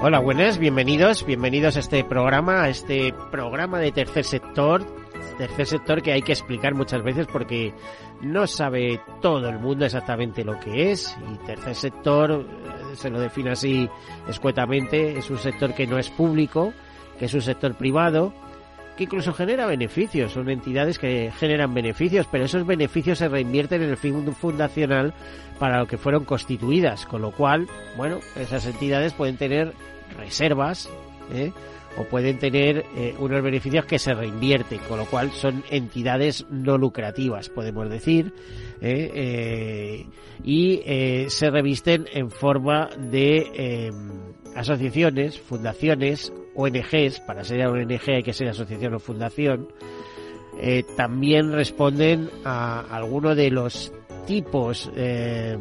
Hola, buenas, bienvenidos, bienvenidos a este programa, a este programa de tercer sector, tercer sector que hay que explicar muchas veces porque no sabe todo el mundo exactamente lo que es y tercer sector eh, se lo define así escuetamente, es un sector que no es público, que es un sector privado, que incluso genera beneficios, son entidades que generan beneficios, pero esos beneficios se reinvierten en el fin fundacional para lo que fueron constituidas, con lo cual, bueno, esas entidades pueden tener reservas, ¿eh? o pueden tener eh, unos beneficios que se reinvierten, con lo cual son entidades no lucrativas, podemos decir, ¿eh? Y se revisten en forma de eh, asociaciones, fundaciones, ONGs, para ser ONG hay que ser asociación o fundación, eh, también responden a alguno de los tipos eh,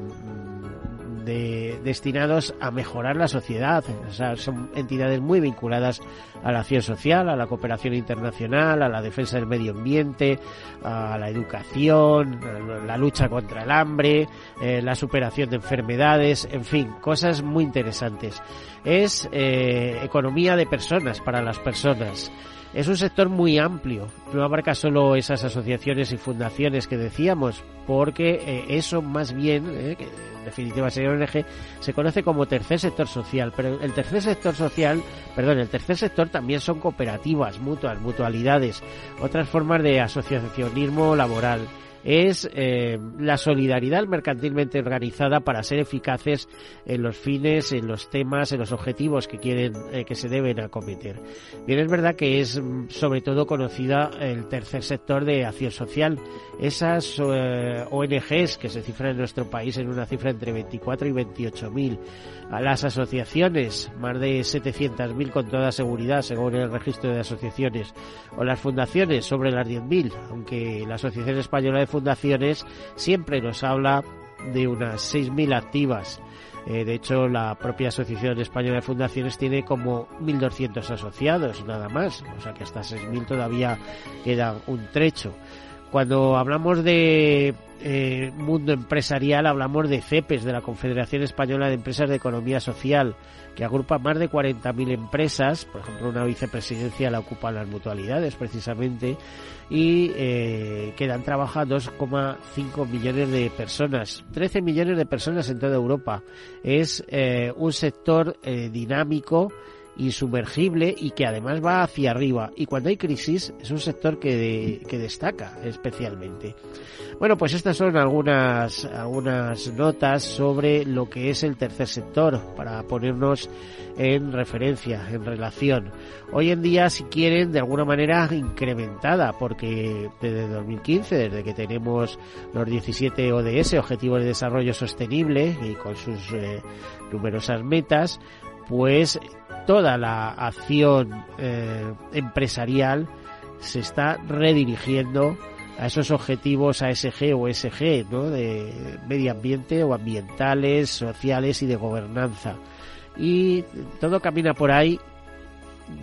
de, destinados a mejorar la sociedad. O sea, son entidades muy vinculadas a la acción social, a la cooperación internacional, a la defensa del medio ambiente, a la educación, la lucha contra el hambre, eh, la superación de enfermedades, en fin, cosas muy interesantes. Es eh, economía de personas para las personas. Es un sector muy amplio, no abarca solo esas asociaciones y fundaciones que decíamos, porque eh, eso más bien, eh, que en definitiva sería ONG, se conoce como tercer sector social, pero el tercer sector social, perdón, el tercer sector también son cooperativas, mutuas, mutualidades, otras formas de asociacionismo laboral es eh, la solidaridad mercantilmente organizada para ser eficaces en los fines, en los temas, en los objetivos que quieren eh, que se deben acometer. Bien, es verdad que es mm, sobre todo conocida el tercer sector de acción social. Esas eh, ONGs que se cifran en nuestro país en una cifra entre 24 y 28 mil. A las asociaciones, más de 700.000 con toda seguridad, según el registro de asociaciones. O las fundaciones, sobre las 10.000, aunque la Asociación Española de Fundaciones siempre nos habla de unas 6.000 activas. Eh, de hecho, la propia Asociación Española de Fundaciones tiene como 1.200 asociados, nada más. O sea que hasta 6.000 todavía queda un trecho. Cuando hablamos de eh, mundo empresarial, hablamos de CEPES, de la Confederación Española de Empresas de Economía Social, que agrupa más de 40.000 empresas, por ejemplo, una vicepresidencia la ocupan las mutualidades precisamente, y eh, que dan trabajo a 2,5 millones de personas, 13 millones de personas en toda Europa. Es eh, un sector eh, dinámico, insumergible y que además va hacia arriba. Y cuando hay crisis es un sector que, de, que destaca especialmente. Bueno, pues estas son algunas, algunas notas sobre lo que es el tercer sector para ponernos en referencia, en relación. Hoy en día, si quieren, de alguna manera incrementada, porque desde 2015, desde que tenemos los 17 ODS, Objetivos de Desarrollo Sostenible, y con sus eh, numerosas metas, pues toda la acción eh, empresarial se está redirigiendo a esos objetivos ASG o SG, ¿no? De medio ambiente o ambientales, sociales y de gobernanza. Y todo camina por ahí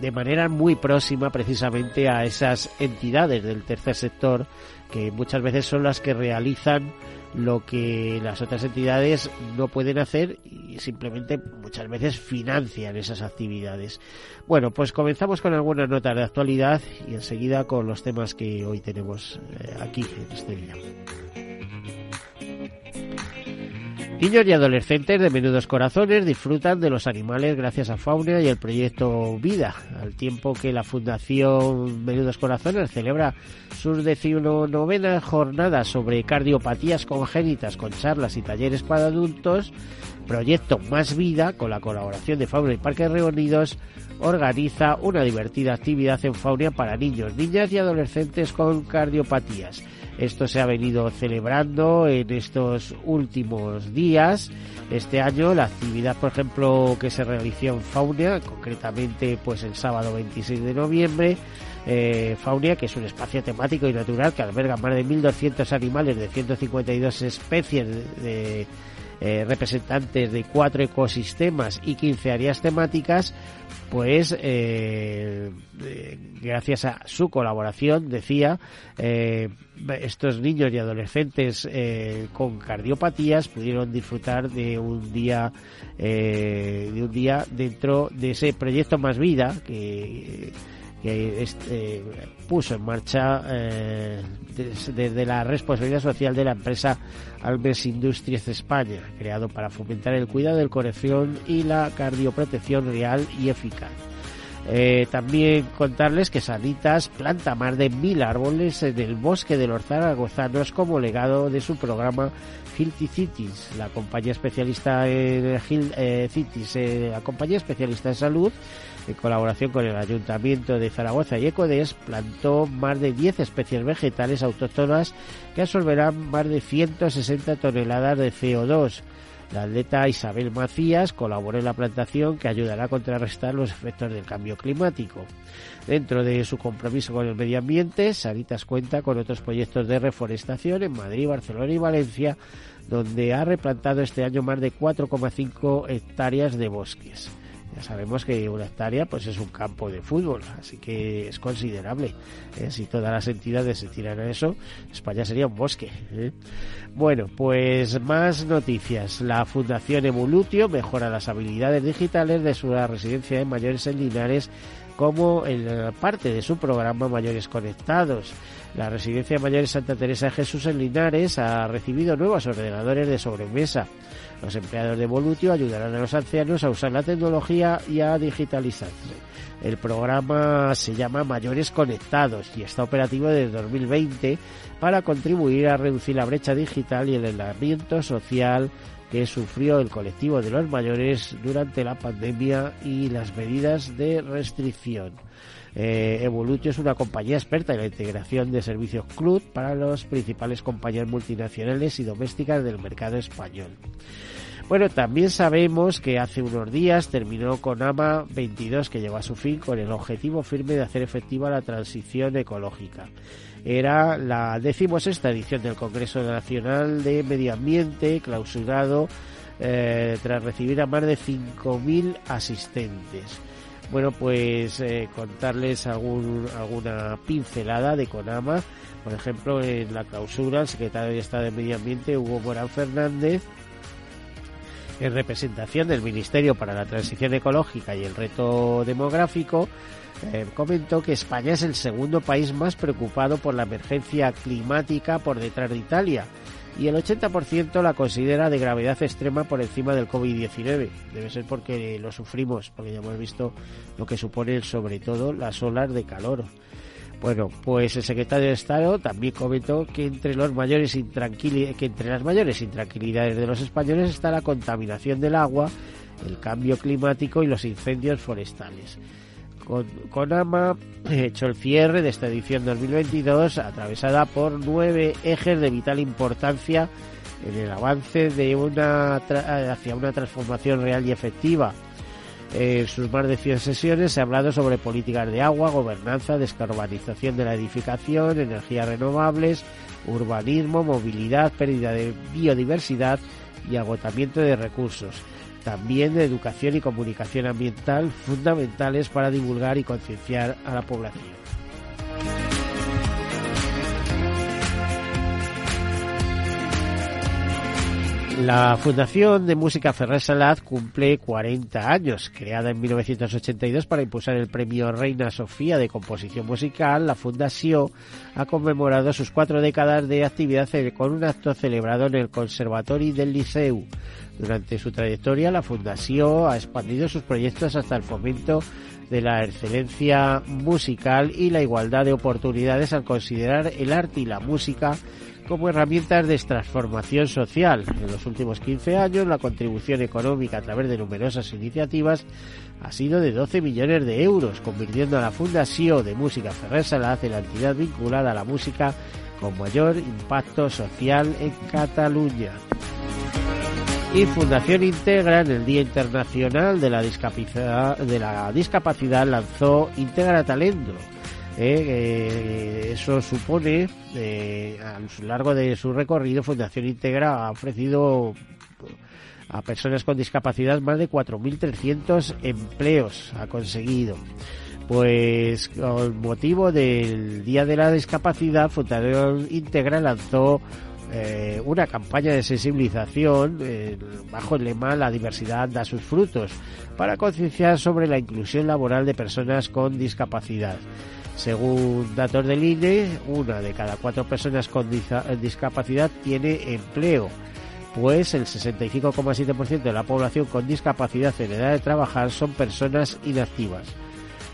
de manera muy próxima precisamente a esas entidades del tercer sector que muchas veces son las que realizan lo que las otras entidades no pueden hacer y simplemente muchas veces financian esas actividades. Bueno, pues comenzamos con algunas notas de actualidad y enseguida con los temas que hoy tenemos eh, aquí en este día. Niños y adolescentes de menudos corazones disfrutan de los animales gracias a Fauna y el proyecto Vida, al tiempo que la Fundación Menudos Corazones celebra sus decimonovenas jornadas sobre cardiopatías congénitas con charlas y talleres para adultos. Proyecto Más Vida, con la colaboración de Fauna y Parques Reunidos, organiza una divertida actividad en Faunia para niños, niñas y adolescentes con cardiopatías. Esto se ha venido celebrando en estos últimos días. Este año la actividad, por ejemplo, que se realizó en Faunia, concretamente pues el sábado 26 de noviembre, eh, Faunia, que es un espacio temático y natural que alberga más de 1.200 animales de 152 especies de, eh, representantes de cuatro ecosistemas y 15 áreas temáticas, pues eh, gracias a su colaboración, decía, estos niños y adolescentes con cardiopatías pudieron disfrutar de un día de un día dentro de ese proyecto Más Vida que que este, puso en marcha eh, desde la responsabilidad social de la empresa Alves Industries España, creado para fomentar el cuidado del corazón y la cardioprotección real y eficaz. Eh, también contarles que Sanitas planta más de mil árboles en el bosque de los zaragozanos como legado de su programa Healthy Cities, la compañía especialista en eh, Cities, la compañía especialista en salud en colaboración con el Ayuntamiento de Zaragoza y Ecodes, plantó más de 10 especies vegetales autóctonas que absorberán más de 160 toneladas de CO2. La atleta Isabel Macías colaboró en la plantación que ayudará a contrarrestar los efectos del cambio climático. Dentro de su compromiso con el medio ambiente, Saritas cuenta con otros proyectos de reforestación en Madrid, Barcelona y Valencia, donde ha replantado este año más de 4,5 hectáreas de bosques. Ya sabemos que una hectárea pues es un campo de fútbol, así que es considerable. ¿eh? Si todas las entidades se tiran a eso, España sería un bosque. ¿eh? Bueno, pues más noticias. La Fundación Evolutio mejora las habilidades digitales de su residencia de mayores en Linares como en parte de su programa Mayores Conectados. La Residencia de Mayores Santa Teresa de Jesús en Linares ha recibido nuevos ordenadores de sobremesa. Los empleados de Volutio ayudarán a los ancianos a usar la tecnología y a digitalizarse. El programa se llama Mayores Conectados y está operativo desde 2020 para contribuir a reducir la brecha digital y el aislamiento social que sufrió el colectivo de los mayores durante la pandemia y las medidas de restricción. Eh, es una compañía experta en la integración de servicios CLUD para las principales compañías multinacionales y domésticas del mercado español. Bueno, también sabemos que hace unos días terminó con AMA 22 que llegó a su fin con el objetivo firme de hacer efectiva la transición ecológica. Era la decimosexta edición del Congreso Nacional de Medio Ambiente clausurado eh, tras recibir a más de 5.000 asistentes. Bueno, pues eh, contarles algún, alguna pincelada de CONAMA. Por ejemplo, en la clausura, el secretario de Estado de Medio Ambiente, Hugo Morán Fernández, en representación del Ministerio para la Transición Ecológica y el Reto Demográfico, eh, comentó que España es el segundo país más preocupado por la emergencia climática por detrás de Italia y el 80% la considera de gravedad extrema por encima del COVID-19. Debe ser porque lo sufrimos, porque ya hemos visto lo que supone sobre todo las olas de calor. Bueno, pues el secretario de Estado también comentó que entre los mayores que entre las mayores intranquilidades de los españoles está la contaminación del agua, el cambio climático y los incendios forestales. Con, Conama hecho el cierre de esta edición 2022 atravesada por nueve ejes de vital importancia en el avance de una hacia una transformación real y efectiva. En sus más de 100 sesiones se ha hablado sobre políticas de agua, gobernanza, descarbonización de la edificación, energías renovables, urbanismo, movilidad, pérdida de biodiversidad y agotamiento de recursos también de educación y comunicación ambiental fundamentales para divulgar y concienciar a la población. La Fundación de Música Ferrer Salat cumple 40 años. Creada en 1982 para impulsar el premio Reina Sofía de composición musical, la Fundación ha conmemorado sus cuatro décadas de actividad con un acto celebrado en el Conservatorio del Liceu. Durante su trayectoria, la Fundación ha expandido sus proyectos hasta el fomento de la excelencia musical y la igualdad de oportunidades al considerar el arte y la música como herramientas de transformación social. En los últimos 15 años, la contribución económica a través de numerosas iniciativas ha sido de 12 millones de euros, convirtiendo a la Fundación de Música Ferrer Salaz en la entidad vinculada a la música con mayor impacto social en Cataluña. Y Fundación Integra en el Día Internacional de la Discapacidad, de la discapacidad lanzó Integra Talento. Eh, eso supone, eh, a lo largo de su recorrido, Fundación Integra ha ofrecido a personas con discapacidad más de 4.300 empleos ha conseguido. Pues con motivo del Día de la Discapacidad, Fundación Integra lanzó eh, una campaña de sensibilización bajo el lema La diversidad da sus frutos para concienciar sobre la inclusión laboral de personas con discapacidad. Según datos del INE, una de cada cuatro personas con discapacidad tiene empleo pues el 65,7% de la población con discapacidad en edad de trabajar son personas inactivas.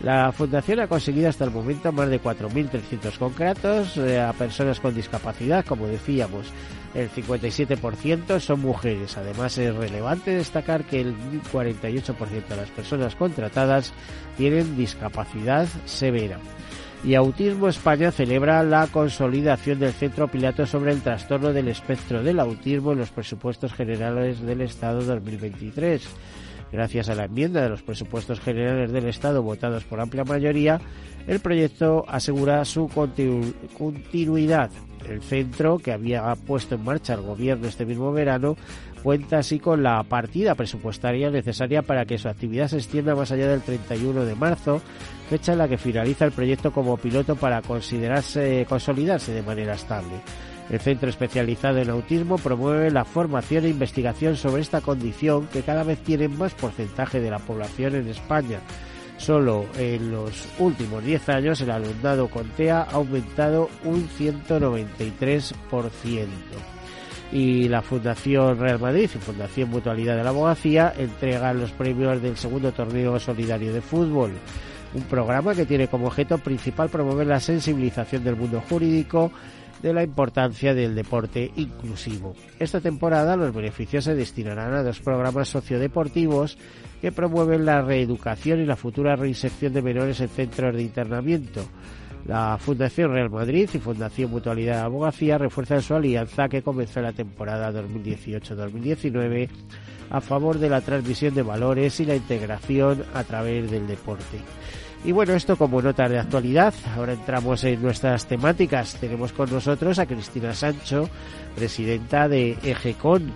La Fundación ha conseguido hasta el momento más de 4.300 contratos eh, a personas con discapacidad, como decíamos, el 57% son mujeres. Además es relevante destacar que el 48% de las personas contratadas tienen discapacidad severa y Autismo España celebra la consolidación del Centro Pilato sobre el trastorno del espectro del autismo en los presupuestos generales del Estado 2023. Gracias a la enmienda de los presupuestos generales del Estado votados por amplia mayoría, el proyecto asegura su continuidad. El centro, que había puesto en marcha el gobierno este mismo verano, cuenta así con la partida presupuestaria necesaria para que su actividad se extienda más allá del 31 de marzo, fecha en la que finaliza el proyecto como piloto para considerarse consolidarse de manera estable. El centro especializado en autismo promueve la formación e investigación sobre esta condición que cada vez tiene más porcentaje de la población en España. Solo en los últimos 10 años el alumnado con TEA ha aumentado un 193% y la Fundación Real Madrid Fundación Mutualidad de la Abogacía entregan los premios del segundo torneo solidario de fútbol. Un programa que tiene como objeto principal promover la sensibilización del mundo jurídico de la importancia del deporte inclusivo. Esta temporada los beneficios se destinarán a dos programas sociodeportivos que promueven la reeducación y la futura reinserción de menores en centros de internamiento. La Fundación Real Madrid y Fundación Mutualidad Abogacía refuerzan su alianza que comenzó la temporada 2018-2019 a favor de la transmisión de valores y la integración a través del deporte. Y bueno, esto como nota de actualidad. Ahora entramos en nuestras temáticas. Tenemos con nosotros a Cristina Sancho, presidenta de EGECON.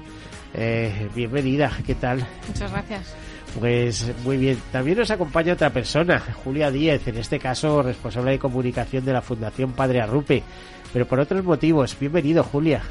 Eh, bienvenida, ¿qué tal? Muchas gracias. Pues muy bien. También nos acompaña otra persona, Julia Díez, en este caso responsable de comunicación de la Fundación Padre Arrupe, pero por otros motivos. Bienvenido, Julia.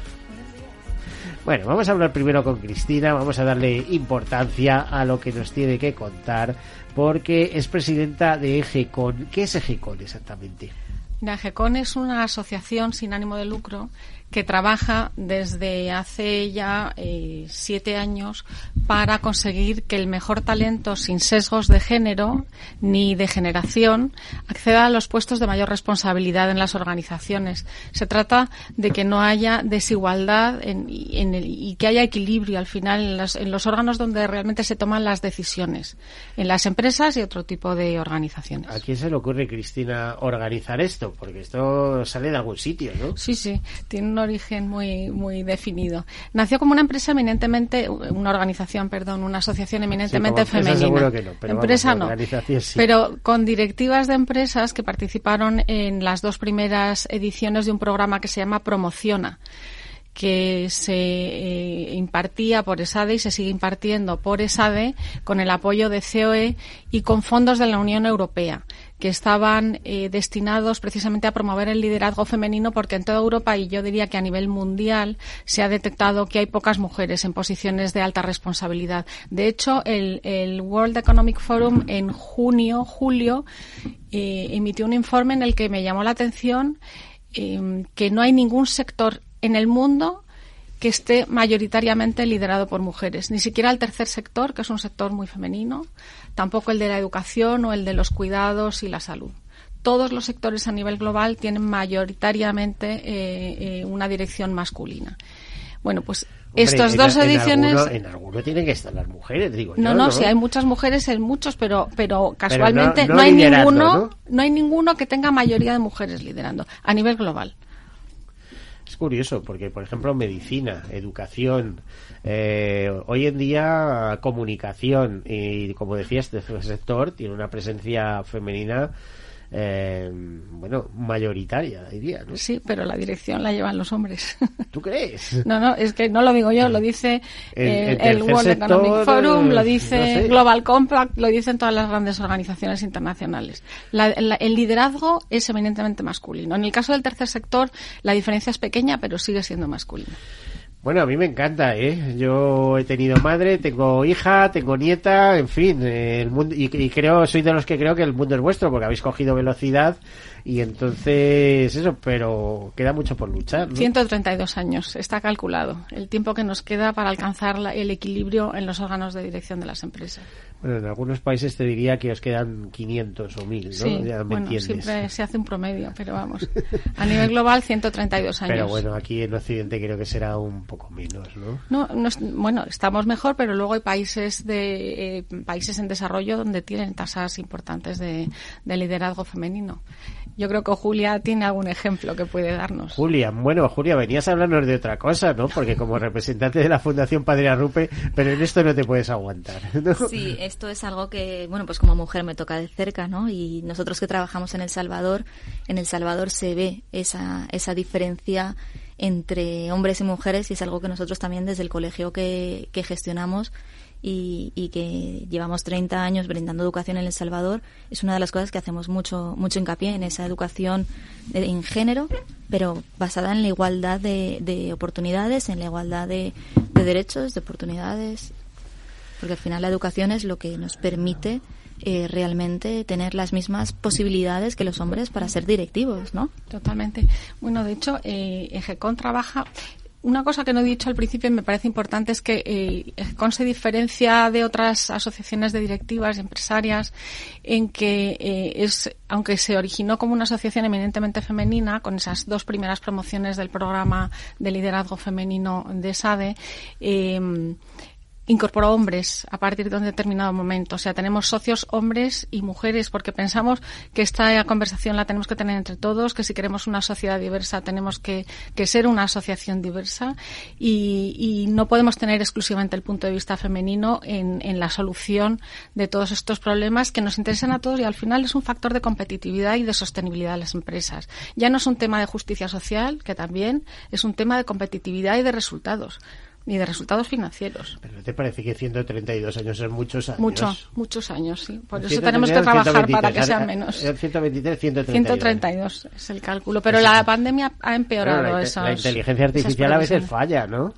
Bueno, vamos a hablar primero con Cristina, vamos a darle importancia a lo que nos tiene que contar, porque es presidenta de EGECON. ¿Qué es EGECON exactamente? EGECON es una asociación sin ánimo de lucro que trabaja desde hace ya eh, siete años para conseguir que el mejor talento sin sesgos de género ni de generación acceda a los puestos de mayor responsabilidad en las organizaciones. Se trata de que no haya desigualdad en, y que haya equilibrio al final en, en los órganos donde realmente se toman las decisiones, en las empresas y otro tipo de organizaciones. ¿A quién se le ocurre, Cristina, organizar esto? Porque esto sale de algún sitio, ¿no? Sí, sí. Tiene un origen muy, muy definido. Nació como una empresa eminentemente, una organización, perdón, una asociación eminentemente femenina. pero empresa no. Pero con directivas de empresas que participaron en las dos primeras ediciones de un programa que se llama Promociona que se eh, impartía por ESADE y se sigue impartiendo por ESADE con el apoyo de COE y con fondos de la Unión Europea que estaban eh, destinados precisamente a promover el liderazgo femenino porque en toda Europa y yo diría que a nivel mundial se ha detectado que hay pocas mujeres en posiciones de alta responsabilidad. De hecho, el, World Economic Forum en junio, julio, eh, emitió un informe en el que me llamó la atención que no hay ningún sector en el mundo que esté mayoritariamente liderado por mujeres. Ni siquiera el tercer sector, que es un sector muy femenino, tampoco el de la educación o el de los cuidados y la salud. Todos los sectores a nivel global tienen mayoritariamente eh, eh, una dirección masculina. Bueno, pues estas dos ediciones. En alguno, tienen que estar las mujeres, digo. No, no, sí, hay muchas mujeres en muchos, pero, pero casualmente no, hay ninguno, ¿no? hay ninguno que tenga mayoría de mujeres liderando a nivel global. Curioso porque, por ejemplo, medicina, educación, eh, hoy en día comunicación y, como decías, este sector tiene una presencia femenina eh, bueno, mayoritaria, diría, ¿no? Sí, pero la dirección la llevan los hombres. ¿Tú crees? No, no, es que no lo digo yo, lo dice el, World Economic Forum, lo dice Global Compact, lo dicen todas las grandes organizaciones internacionales. el liderazgo es eminentemente masculino. En el caso del tercer sector, la diferencia es pequeña, pero sigue siendo masculino. Bueno, a mí me encanta, ¿eh? Yo he tenido madre, tengo hija, tengo nieta, en fin, el mundo, y, y, creo, soy de los que creo que el mundo es vuestro, porque habéis cogido velocidad y entonces eso, pero queda mucho por luchar. ¿no? 132 años, está calculado, el tiempo que nos queda para alcanzar el equilibrio en los órganos de dirección de las empresas. Bueno, en algunos países te diría que os quedan 500 o 1000, ¿no? Sí, bueno, siempre se hace un promedio, pero vamos. A nivel global, 132 años. Pero bueno, aquí en Occidente creo que será un poco menos, ¿no? No, bueno, estamos mejor, pero luego hay países de eh, países en desarrollo donde tienen tasas importantes de, de liderazgo femenino. Yo creo que Julia tiene algún ejemplo que puede darnos. Julia, bueno, Julia, venías a hablarnos de otra cosa, ¿no? Porque como representante de la Fundación Padre Arrupe, pero en esto no te puedes aguantar. ¿no? Sí, esto es algo que, bueno, pues como mujer me toca de cerca, ¿no? Y nosotros que trabajamos en El Salvador, en El Salvador se ve esa, esa diferencia entre hombres y mujeres y es algo que nosotros también desde el colegio que, que gestionamos y, que llevamos 30 años brindando educación en El Salvador, es una de las cosas que hacemos mucho, mucho hincapié en esa educación en género, pero basada en la igualdad de, oportunidades, en la igualdad de, derechos, de oportunidades, porque al final la educación es lo que nos permite eh, realmente tener las mismas posibilidades que los hombres para ser directivos, ¿no? Totalmente. Bueno, de hecho, eh, EGECON trabaja una cosa que no he dicho al principio y me parece importante es que eh, CON diferencia de otras asociaciones de directivas y empresarias en que eh, es, aunque se originó como una asociación eminentemente femenina, con esas dos primeras promociones del programa de liderazgo femenino de SADE, eh, incorporó hombres a partir de un determinado momento. O sea, tenemos socios hombres y mujeres porque pensamos que esta conversación la tenemos que tener entre todos, que si queremos una sociedad diversa tenemos que, ser una asociación diversa y, no podemos tener exclusivamente el punto de vista femenino en, la solución de todos estos problemas que nos interesan a todos y al final es un factor de competitividad y de sostenibilidad de las empresas. Ya no es un tema de justicia social, que también es un tema de competitividad y de resultados ni de resultados financieros. ¿Pero te parece que 132 años son muchos años? Muchos, muchos años, sí. Por eso tenemos que trabajar para que sean menos. 123, 132. 132 es el cálculo. Pero la pandemia ha empeorado eso. La inteligencia artificial a veces falla, ¿no?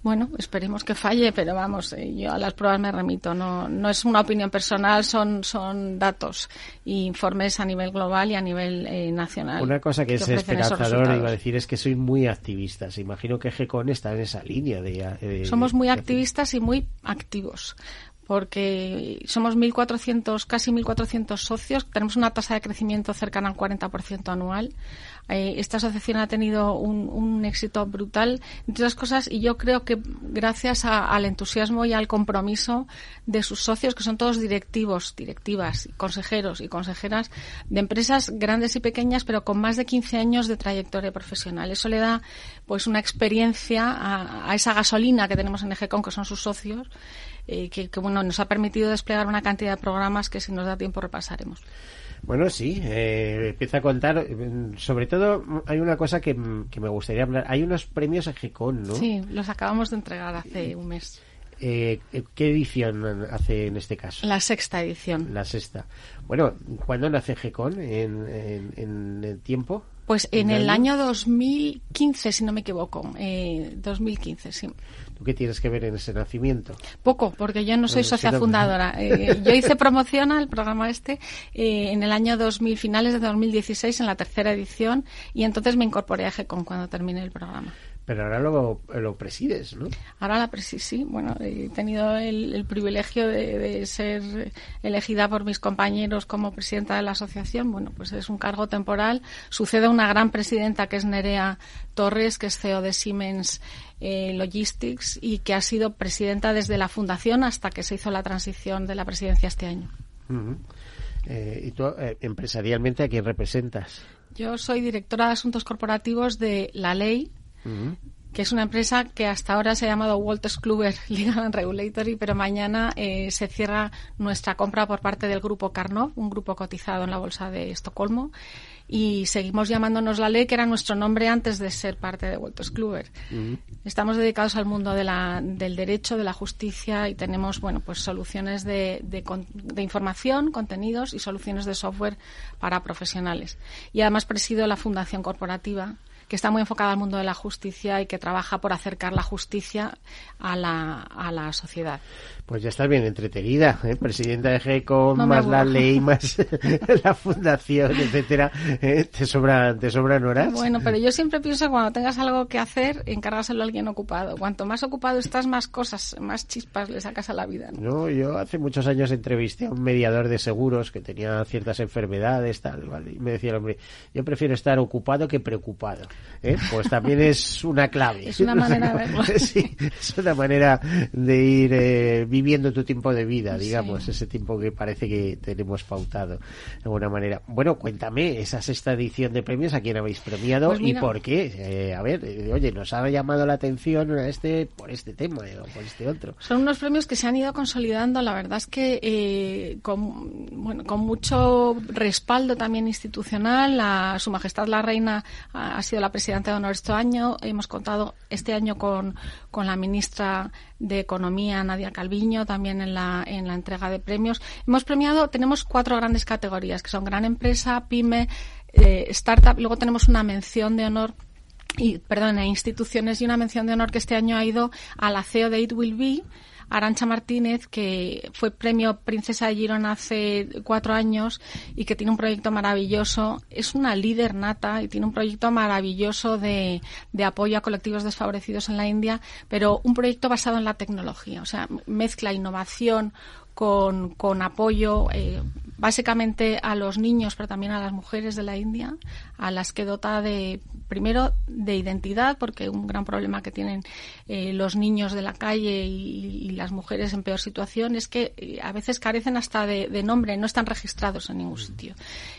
Bueno, esperemos que falle, pero vamos, eh, yo a las pruebas me remito. No, no es una opinión personal, son, son datos e informes a nivel global y a nivel eh, nacional. Una cosa que, es esperanzador, iba a decir, es que soy muy activista. Imagino que GECON está en esa línea de... Somos muy activistas y muy activos porque somos 1.400, casi 1.400 socios, tenemos una tasa de crecimiento cercana al 40% anual. Eh, esta asociación ha tenido un, éxito brutal, entre otras cosas, y yo creo que gracias al entusiasmo y al compromiso de sus socios, que son todos directivos, directivas, consejeros y consejeras de empresas grandes y pequeñas, pero con más de 15 años de trayectoria profesional. Eso le da pues una experiencia a, a esa gasolina que tenemos en EGECON, que son sus socios, eh, que, bueno, nos ha permitido desplegar una cantidad de programas que si nos da tiempo repasaremos. Bueno, sí, eh, empieza a contar. Sobre todo, hay una cosa que, me gustaría hablar. Hay unos premios EGECON, ¿no? Sí, los acabamos de entregar hace un mes. Eh, ¿Qué edición hace en este caso? La sexta edición. La sexta. Bueno, ¿cuándo nace GECON? ¿En, en, el tiempo? Pues en el año 2015, si no me equivoco. Eh, 2015, sí. ¿Tú qué tienes que ver en ese nacimiento? Poco, porque yo no soy socia fundadora. Eh, yo hice promoción al programa este eh, en el año 2000, finales de 2016, en la tercera edición, y entonces me incorporé a GECON cuando terminé el programa. Pero ahora lo, lo presides, ¿no? Ahora la presido, sí. Bueno, he tenido el, privilegio de, ser elegida por mis compañeros como presidenta de la asociación. Bueno, pues es un cargo temporal. Sucede una gran presidenta que es Nerea Torres, que es CEO de Siemens eh, Logistics y que ha sido presidenta desde la fundación hasta que se hizo la transición de la presidencia este año. Eh, ¿Y tú eh, empresarialmente a quién representas? Yo soy directora de Asuntos Corporativos de La Ley, que es una empresa que hasta ahora se ha llamado Walters Kluwer Legal and Regulatory, pero mañana eh, se cierra nuestra compra por parte del grupo Carnot, un grupo cotizado en la bolsa de Estocolmo, y seguimos llamándonos la ley, que era nuestro nombre antes de ser parte de Wolters Kluwer. Estamos dedicados al mundo de la, del derecho, de la justicia y tenemos, bueno, pues soluciones de, de, de, información, contenidos y soluciones de software para profesionales. Y además presido la Fundación Corporativa, que está muy enfocada al mundo de la justicia y que trabaja por acercar la justicia a la, a la sociedad. Pues ya estás bien entretenida, ¿eh? presidenta de GECO, más la ley, más la fundación, etcétera. ¿eh? Te sobran, te sobran horas. Bueno, pero yo siempre pienso que cuando tengas algo que hacer, encárgaselo a alguien ocupado. Cuanto más ocupado estás, más cosas, más chispas le sacas a la vida. No, yo hace muchos años entrevisté a un mediador de seguros que tenía ciertas enfermedades, tal, ¿vale? y me decía el hombre, yo prefiero estar ocupado que preocupado. ¿eh? Pues también es una clave. es una manera de verlo. sí, es una manera de ir eh, viviendo tu tiempo de vida, digamos, ese tiempo que parece que tenemos pautado de alguna manera. Bueno, cuéntame, esa sexta edición de premios, ¿a quién habéis premiado pues y por qué? Eh, a ver, eh, oye, nos ha llamado la atención este por este tema eh, o por este otro. Son unos premios que se han ido consolidando, la verdad es que eh, con, bueno, con mucho respaldo también institucional, la, Su Majestad la Reina ha, ha sido la presidenta de honor este año, hemos contado este año con, con la ministra de Economía, Nadia Calviño, también en la, en la entrega de premios. Hemos premiado, tenemos cuatro grandes categorías, que son gran empresa, pyme, eh, startup, luego tenemos una mención de honor y, perdón, a instituciones y una mención de honor que este año ha ido a la CEO de It Will Be, Arancha Martínez, que fue premio Princesa de Girona hace cuatro años y que tiene un proyecto maravilloso. Es una líder nata y tiene un proyecto maravilloso de, de apoyo a colectivos desfavorecidos en la India, pero un proyecto basado en la tecnología. O sea, mezcla innovación con, con apoyo eh, básicamente a los niños, pero también a las mujeres de la India, a las que dota de, primero, de identidad, porque un gran problema que tienen eh, los niños de la calle y, y, las mujeres en peor situación es que eh, a veces carecen hasta de, de, nombre, no están registrados en ningún sitio.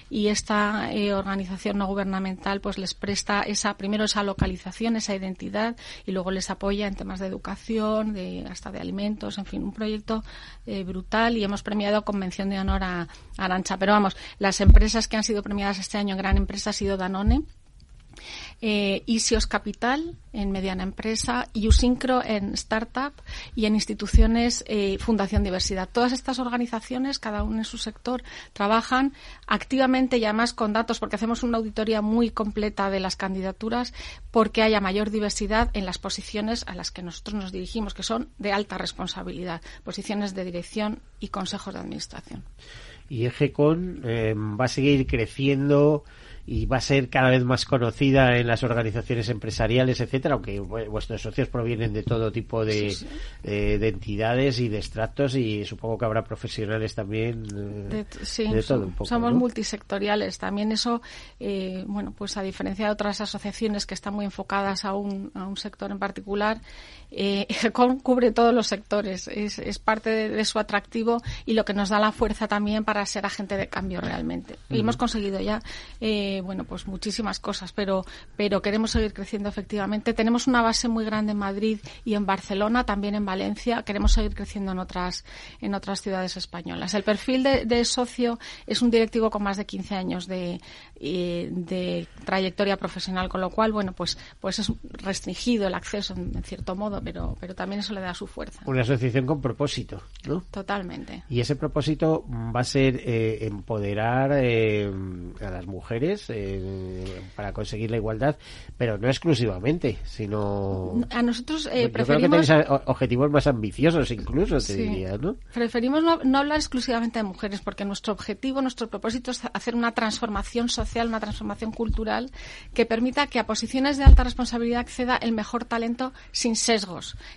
Y esta eh, organización no gubernamental pues les presta esa, primero esa localización, esa identidad, y luego les apoya en temas de educación, de, hasta de alimentos, en fin, un proyecto eh, brutal y hemos premiado con mención de honor a Arancha. Pero vamos, las empresas que han sido premiadas este año en gran empresa ha sido Danone, eh, Isios Capital en mediana empresa, Usincro en startup y en instituciones eh, Fundación Diversidad. Todas estas organizaciones, cada una en su sector, trabajan activamente y además con datos porque hacemos una auditoría muy completa de las candidaturas porque haya mayor diversidad en las posiciones a las que nosotros nos dirigimos, que son de alta responsabilidad, posiciones de dirección y consejos de administración. Y EGECON eh, va a seguir creciendo y va a ser cada vez más conocida en las organizaciones empresariales, etcétera, aunque vuestros socios provienen de todo tipo de, sí, sí. Eh, de entidades y de extractos y supongo que habrá profesionales también eh, de, sí, de todo un poco, somos ¿no? multisectoriales también eso eh, bueno pues a diferencia de otras asociaciones que están muy enfocadas a un, a un sector en particular eh, cubre todos los sectores es, es parte de, de, su atractivo y lo que nos da la fuerza también para ser agente de cambio realmente uh -huh. y hemos conseguido ya eh, bueno, pues muchísimas cosas, pero, pero queremos seguir creciendo efectivamente. Tenemos una base muy grande en Madrid y en Barcelona, también en Valencia. Queremos seguir creciendo en otras, en otras ciudades españolas. El perfil de, de socio es un directivo con más de 15 años de, de trayectoria profesional, con lo cual, bueno, pues, pues es restringido el acceso en, en, cierto modo, pero, pero también eso le da su fuerza. Una asociación con propósito, ¿no? Totalmente. Y ese propósito va a ser eh, empoderar eh, a las mujeres eh, para conseguir la igualdad, pero no exclusivamente, sino... A nosotros eh, Yo preferimos... creo que tenéis objetivos más ambiciosos incluso, te sí. diría, ¿no? Preferimos no, no hablar exclusivamente de mujeres, porque nuestro objetivo, nuestro propósito es hacer una transformación social una transformación cultural que permita que a posiciones de alta responsabilidad acceda el mejor talento sin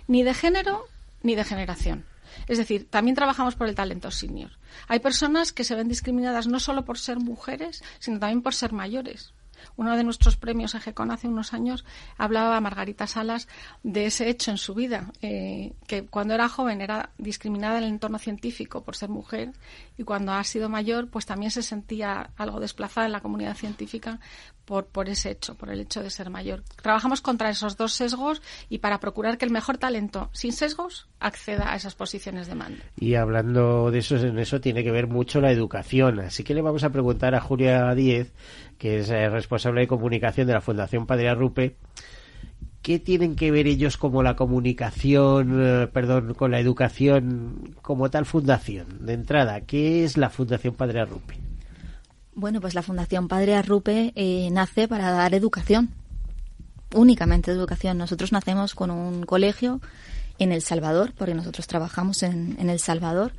ni de género ni de generación. Es decir, también trabajamos por el talento senior. Hay personas que se ven discriminadas no solo por ser mujeres, sino también por ser mayores uno de nuestros premios EGECON hace unos años hablaba Margarita Salas de ese hecho en su vida, eh, que cuando era joven era discriminada en el entorno científico por ser mujer y cuando ha sido mayor pues también se sentía algo desplazada en la comunidad científica por, por ese hecho, por el hecho de ser mayor. Trabajamos contra esos dos sesgos y para procurar que el mejor talento sin sesgos acceda a esas posiciones de mando. Y hablando de eso, en eso tiene que ver mucho la educación. Así que le vamos a preguntar a Julia Díez, que es eh, responsable de comunicación de la Fundación Padre Arrupe, ¿qué tienen que ver ellos como la comunicación, eh, perdón, con la educación como tal fundación? De entrada, ¿qué es la Fundación Padre Arrupe? Bueno, pues la Fundación Padre Arrupe eh, nace para dar educación, únicamente educación. Nosotros nacemos con un colegio en El Salvador, porque nosotros trabajamos en, El Salvador,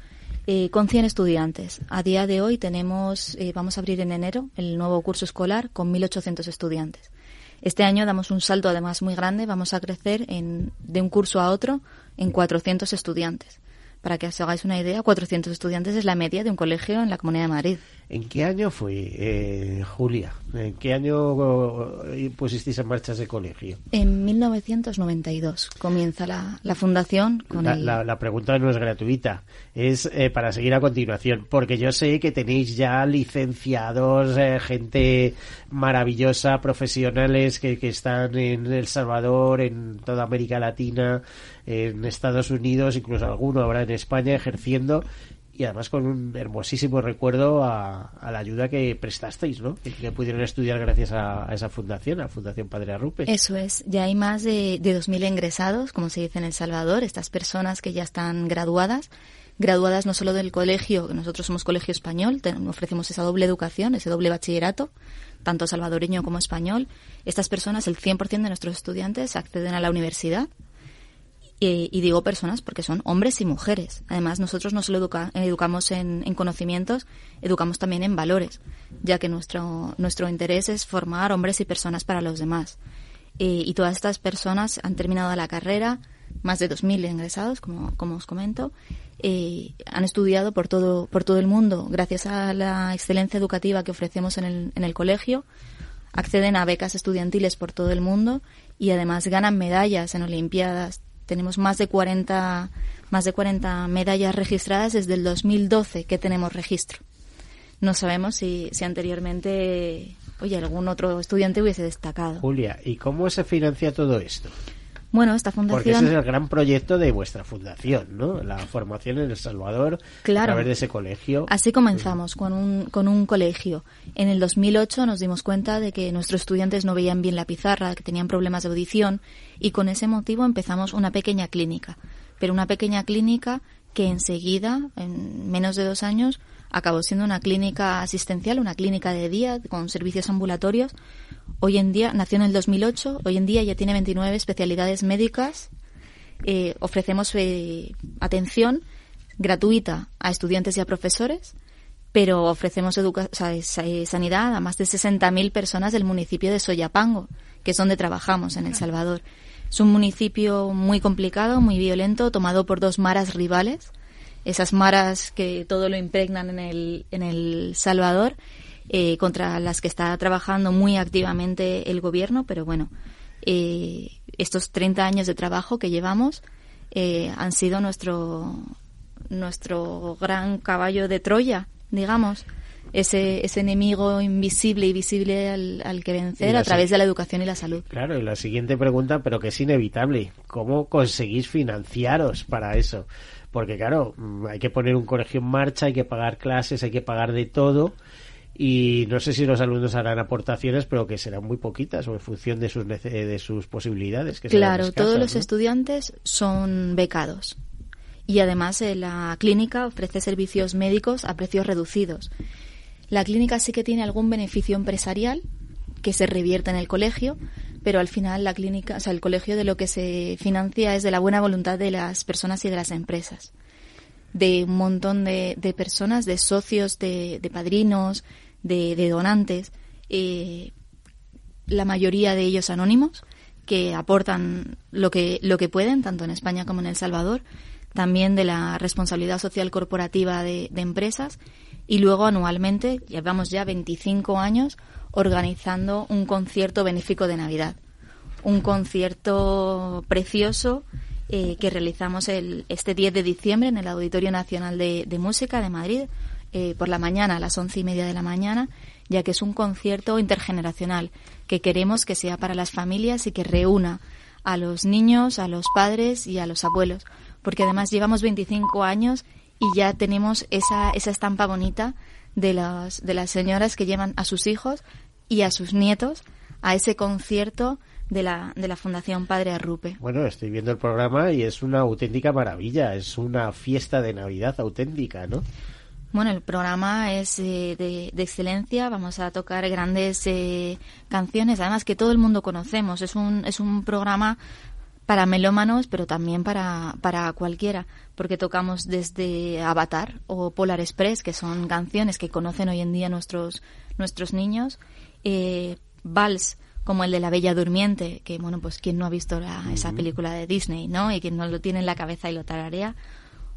eh, con 100 estudiantes. A día de hoy tenemos, eh, vamos a abrir en enero el nuevo curso escolar con 1.800 estudiantes. Este año damos un salto además muy grande, vamos a crecer en, de un curso a otro en 400 estudiantes. Para que os hagáis una idea, 400 estudiantes es la media de un colegio en la Comunidad de Madrid. ¿En qué año fue, eh, Julia? ¿En qué año eh, pusisteis en marcha ese colegio? En 1992 comienza la, fundación. Con la, la, pregunta no es gratuita, es eh, para seguir a continuación, porque yo sé que tenéis ya licenciados, gente maravillosa, profesionales que, que están en El Salvador, en toda América Latina, en Estados Unidos, incluso alguno habrá en España ejerciendo y además con un hermosísimo recuerdo a, la ayuda que prestasteis, ¿no? Que, pudieron estudiar gracias a, esa fundación, a Fundación Padre Arrupe. Eso es, ya hay más de, de 2.000 ingresados, como se dice en El Salvador, estas personas que ya están graduadas, graduadas no solo del colegio, que nosotros somos colegio español, ofrecemos esa doble educación, ese doble bachillerato, tanto salvadoreño como español. Estas personas, el 100% de nuestros estudiantes, acceden a la universidad y, digo personas porque son hombres y mujeres. Además, nosotros no solo educamos en, conocimientos, educamos también en valores, ya que nuestro, nuestro interés es formar hombres y personas para los demás. y todas estas personas han terminado la carrera, más de 2.000 ingresados, como, como os comento, han estudiado por todo, por todo el mundo gracias a la excelencia educativa que ofrecemos en el, en el colegio acceden a becas estudiantiles por todo el mundo y además ganan medallas en Olimpiadas, tenemos más de 40, más de 40 medallas registradas desde el 2012 que tenemos registro. No sabemos si, si anteriormente, oye, algún otro estudiante hubiese destacado. Julia, ¿y cómo se financia todo esto? Bueno, esta fundación. Porque ese es el gran proyecto de vuestra fundación, ¿no? La formación en El Salvador claro. a través de ese colegio. Así comenzamos, con un, con un colegio. En el 2008 nos dimos cuenta de que nuestros estudiantes no veían bien la pizarra, que tenían problemas de audición, y con ese motivo empezamos una pequeña clínica. Pero una pequeña clínica que enseguida, en menos de dos años, acabó siendo una clínica asistencial, una clínica de día con servicios ambulatorios Hoy en día, nació en el 2008, hoy en día ya tiene 29 especialidades médicas. Eh, ofrecemos eh, atención gratuita a estudiantes y a profesores, pero ofrecemos eh, sanidad a más de 60.000 personas del municipio de Soyapango, que es donde trabajamos en El Salvador. Es un municipio muy complicado, muy violento, tomado por dos maras rivales, esas maras que todo lo impregnan en el, en el Salvador eh, contra las que está trabajando muy activamente el gobierno, pero bueno, eh, estos 30 años de trabajo que llevamos eh, han sido nuestro, nuestro gran caballo de Troya, digamos. Ese, ese enemigo invisible y visible al, que vencer a través de la educación y la salud. Claro, y la siguiente pregunta, pero que es inevitable, ¿cómo conseguís financiaros para eso? Porque claro, hay que poner un colegio en marcha, hay que pagar clases, hay que pagar de todo y no sé si los alumnos harán aportaciones, pero que serán muy poquitas o en función de sus, de sus posibilidades. Que claro, todos los estudiantes son becados y además eh, la clínica ofrece servicios médicos a precios reducidos. La clínica sí que tiene algún beneficio empresarial que se revierte en el colegio, pero al final la clínica, o sea, el colegio de lo que se financia es de la buena voluntad de las personas y de las empresas. De un montón de, de personas, de socios, de, padrinos, de, donantes, eh, la mayoría de ellos anónimos, que aportan lo que, lo que pueden, tanto en España como en El Salvador, también de la responsabilidad social corporativa de, empresas Y luego anualmente, llevamos ya 25 años organizando un concierto benéfico de Navidad. Un concierto precioso eh, que realizamos el, este 10 de diciembre en el Auditorio Nacional de, Música de Madrid, eh, por la mañana, a las once y media de la mañana, ya que es un concierto intergeneracional que queremos que sea para las familias y que reúna a los niños, a los padres y a los abuelos, porque además llevamos 25 años y ya tenemos esa, esa estampa bonita de las, de las señoras que llevan a sus hijos y a sus nietos a ese concierto de la, de la Fundación Padre Arrupe. Bueno, estoy viendo el programa y es una auténtica maravilla, es una fiesta de Navidad auténtica, ¿no? Bueno, el programa es eh, de, excelencia, vamos a tocar grandes eh, canciones, además que todo el mundo conocemos, es un, es un programa para melómanos, pero también para, para cualquiera, porque tocamos desde Avatar o Polar Express, que son canciones que conocen hoy en día nuestros, nuestros niños, eh, vals como el de La Bella Durmiente, que bueno, pues quien no ha visto esa película de Disney, ¿no? Y quien no lo tiene en la cabeza y lo tararea,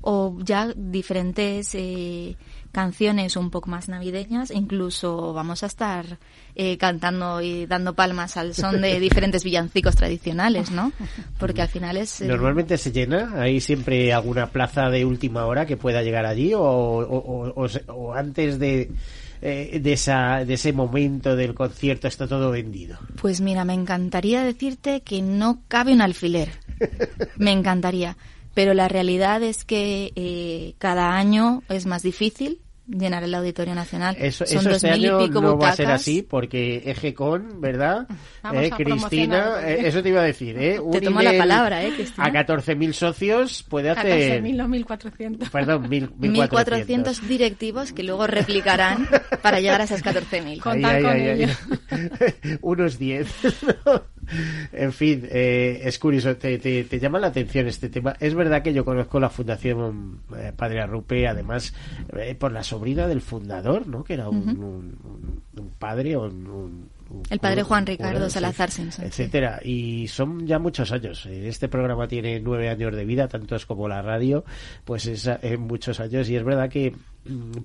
o ya diferentes eh, canciones un poco más navideñas, incluso vamos a estar eh, cantando y dando palmas al son de diferentes villancicos tradicionales, ¿no? Porque al final es... Eh, ¿Normalmente se llena? ¿Hay siempre alguna plaza de última hora que pueda llegar allí o, o antes de eh, de, esa, de ese momento del concierto está todo vendido? Pues mira, me encantaría decirte que no cabe un alfiler. me encantaría. Pero la realidad es que eh, cada año es más difícil llenar el Auditorio Nacional. Eso, Son eso este año no va a ser así porque EGECON, ¿verdad? Eh, Cristina, eh, eso te iba a decir, ¿eh? te tomo la palabra, ¿eh, Cristina? A 14.000 socios puede hacer... 14.000 no 1.400. Perdón, 1.400 directivos que luego replicarán para llegar a esas 14.000. Contar con ellos. Unos 10. en fin, eh, es curioso, te, te, llama la atención este tema. Es verdad que yo conozco la Fundación eh, Padre Arrupe, además, eh, por la sobrina del fundador, ¿no? Que era un, un, padre o un, el padre Juan Ricardo Salazar Simpson. Etcétera. Y son ya muchos años. Este programa tiene nueve años de vida, tantos como la radio, pues es en muchos años. Y es verdad que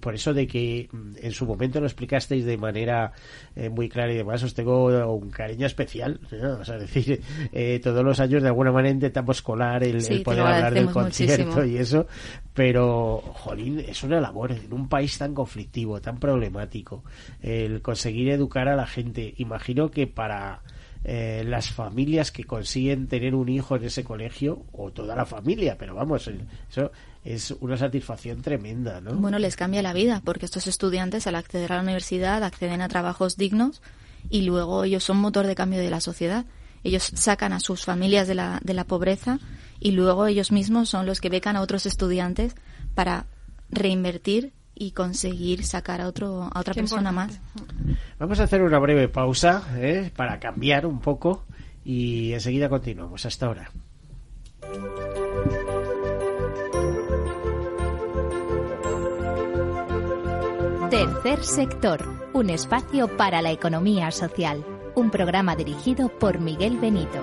por eso de que mm, en su momento lo explicasteis de manera eh, muy clara y demás, os tengo un cariño especial. O sea, decir, eh, todos los años de alguna manera intentamos colar el, poder hablar del concierto y eso, pero, jolín, es una labor en un país tan conflictivo, tan problemático, el conseguir educar a la gente. Imagino que para eh, las familias que consiguen tener un hijo en ese colegio, o toda la familia, pero vamos, eso es una satisfacción tremenda, ¿no? Bueno, les cambia la vida, porque estos estudiantes al acceder a la universidad acceden a trabajos dignos y luego ellos son motor de cambio de la sociedad. Ellos sacan a sus familias de la, de la pobreza y luego ellos mismos son los que becan a otros estudiantes para reinvertir y conseguir sacar a otro a otra persona más. Vamos a hacer una breve pausa ¿eh? para cambiar un poco y enseguida continuamos. Hasta ahora. Tercer sector, un espacio para la economía social. Un programa dirigido por Miguel Benito.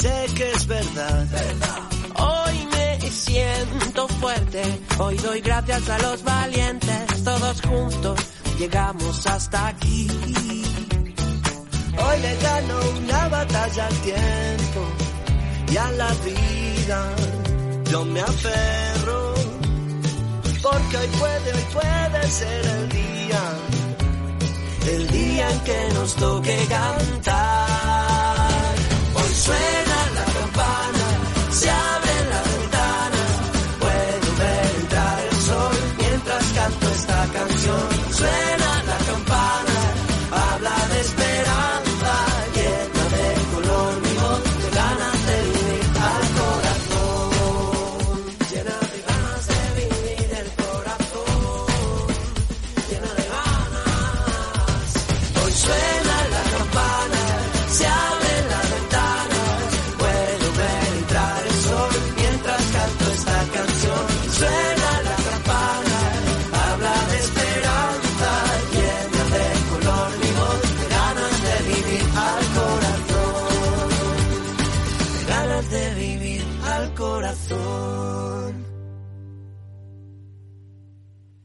sé que es verdad. Hoy me siento fuerte, hoy doy gracias a los valientes, todos juntos llegamos hasta aquí. Hoy le gano una batalla al tiempo y a la vida. Yo me aferro, porque hoy puede, hoy puede ser el día, el día en que nos toque cantar. Hoy suena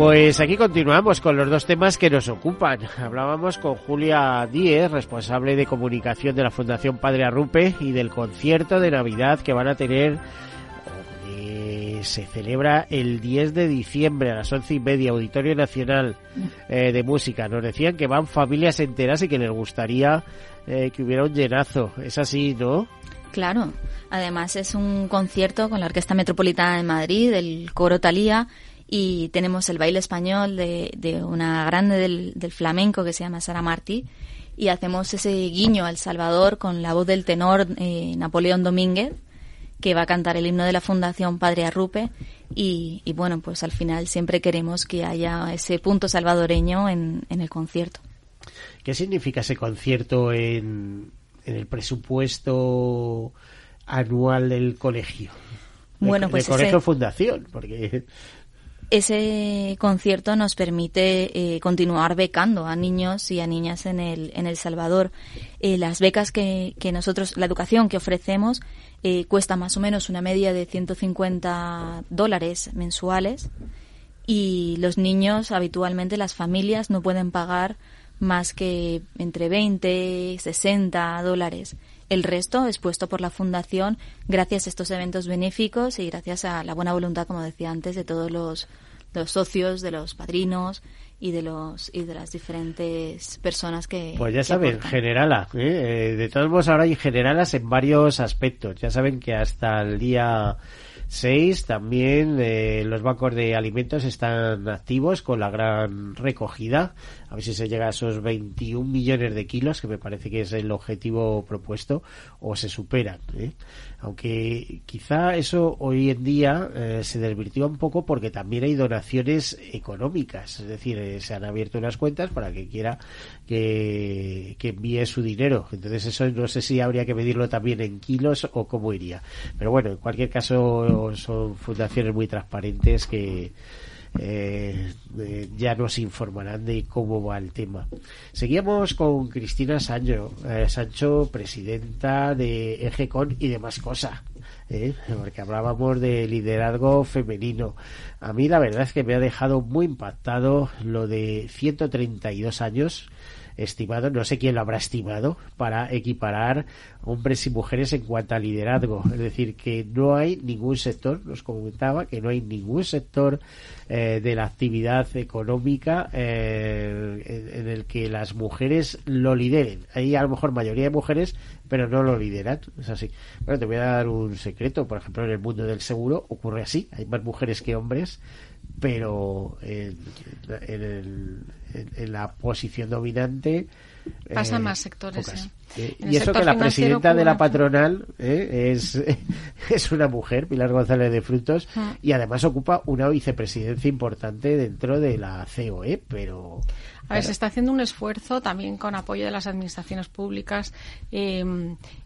Pues aquí continuamos con los dos temas que nos ocupan. Hablábamos con Julia Díez, responsable de comunicación de la Fundación Padre Arrupe y del concierto de Navidad que van a tener eh, se celebra el 10 de diciembre a las once y media, Auditorio Nacional eh, de Música. Nos decían que van familias enteras y que les gustaría eh, que hubiera un llenazo. Es así, ¿no? Claro. Además es un concierto con la Orquesta Metropolitana de Madrid, el Coro Talía, y tenemos el baile español de, de una grande del, del, flamenco que se llama Sara Martí y hacemos ese guiño al Salvador con la voz del tenor eh, Napoleón Domínguez que va a cantar el himno de la Fundación Padre Arrupe y, y, bueno, pues al final siempre queremos que haya ese punto salvadoreño en, en el concierto. ¿Qué significa ese concierto en, en el presupuesto anual del colegio? Bueno, de, pues de colegio ese... fundación, porque ese concierto nos permite eh, continuar becando a niños y a niñas en el, en El Salvador. Eh, las becas que, que, nosotros, la educación que ofrecemos, eh, cuesta más o menos una media de 150 dólares mensuales y los niños, habitualmente las familias, no pueden pagar más que entre 20 y 60 dólares. El resto es puesto por la Fundación gracias a estos eventos benéficos y gracias a la buena voluntad, como decía antes, de todos los, los socios, de los padrinos y de los y de las diferentes personas que pues ya que saben aportan. generala ¿eh? de todos modos ahora hay generalas en varios aspectos ya saben que hasta el día 6 también eh, los bancos de alimentos están activos con la gran recogida a ver si se llega a esos 21 millones de kilos que me parece que es el objetivo propuesto o se superan ¿eh? aunque quizá eso hoy en día eh, se desvirtió un poco porque también hay donaciones económicas. Es decir eh, se han abierto unas cuentas para que quiera que, que envíe su dinero. Entonces eso no sé si habría que medirlo también en kilos o cómo iría. Pero bueno en cualquier caso son fundaciones muy transparentes que eh, ya nos informarán de cómo va el tema. Seguíamos con Cristina Sancho, eh, Sancho, presidenta de EGECON y demás cosas. ¿eh? porque hablábamos de liderazgo femenino. A mí la verdad es que me ha dejado muy impactado lo de 132 años estimado, no sé quién lo habrá estimado, para equiparar hombres y mujeres en cuanto a liderazgo. Es decir, que no hay ningún sector, nos comentaba, que no hay ningún sector eh, de la actividad económica eh, en, el que las mujeres lo lideren. Hay a lo mejor mayoría de mujeres, pero no lo lideran. Es así. Bueno, te voy a dar un secreto. Por ejemplo, en el mundo del seguro ocurre así. Hay más mujeres que hombres pero en, en, la posición dominante pasa eh, más sectores eh, y eso que la presidenta de la patronal eh, es, es una mujer Pilar González de Frutos ah. y además ocupa una vicepresidencia importante dentro de la COE pero a ver, se está haciendo un esfuerzo también con apoyo de las administraciones públicas eh,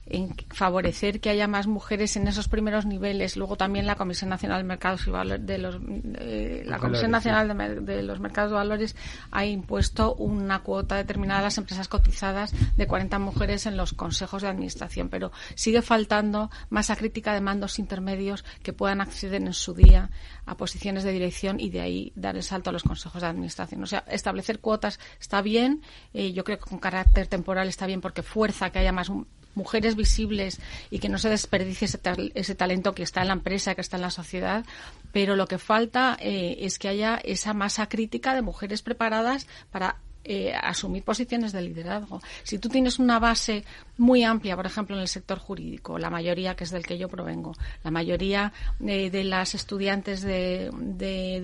en favorecer que haya más mujeres en esos primeros niveles. Luego también la Comisión Nacional de Mercados y Valores, de los, la Comisión Nacional de, los Mercados de Valores ha impuesto una cuota determinada a las empresas cotizadas de 40 mujeres en los consejos de administración, pero sigue faltando masa crítica de mandos intermedios que puedan acceder en su día a posiciones de dirección y de ahí dar el salto a los consejos de administración. O sea, establecer cuotas está bien, eh, yo creo que con carácter temporal está bien porque fuerza que haya más mujeres visibles y que no se desperdicie ese, talento que está en la empresa, que está en la sociedad, pero lo que falta eh, es que haya esa masa crítica de mujeres preparadas para eh, asumir posiciones de liderazgo. Si tú tienes una base muy amplia, por ejemplo, en el sector jurídico, la mayoría, que es del que yo provengo, la mayoría eh, de las estudiantes de,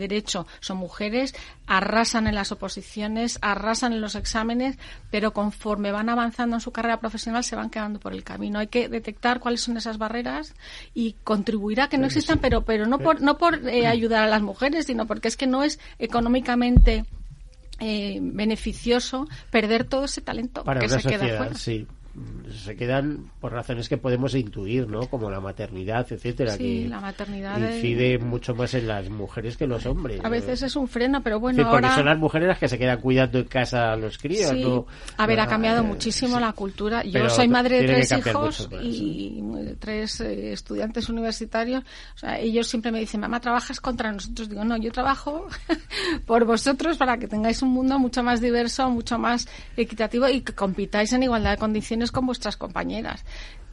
Derecho son mujeres, arrasan en las oposiciones, arrasan en los exámenes, pero conforme van avanzando en su carrera profesional se van quedando por el camino. Hay que detectar cuáles son esas barreras y contribuir a que no existan, pero, pero no por, no por eh, ayudar a las mujeres, sino porque es que no es económicamente eh, beneficioso perder todo ese talento Para que se queda fuera. Sí se quedan por razones que podemos intuir, ¿no? Como la maternidad, etcétera, sí, la maternidad incide mucho más en las mujeres que en los hombres. A veces es un freno, pero bueno, porque son las mujeres las que se quedan cuidando en casa a los críos, A ver, ha cambiado muchísimo la cultura. Yo soy madre de tres hijos y tres eh, estudiantes universitarios. O sea, ellos siempre me dicen, mamá, ¿trabajas contra nosotros? Digo, no, yo trabajo por vosotros para que tengáis un mundo mucho más diverso, mucho más equitativo y que compitáis en igualdad de condiciones con vuestras compañeras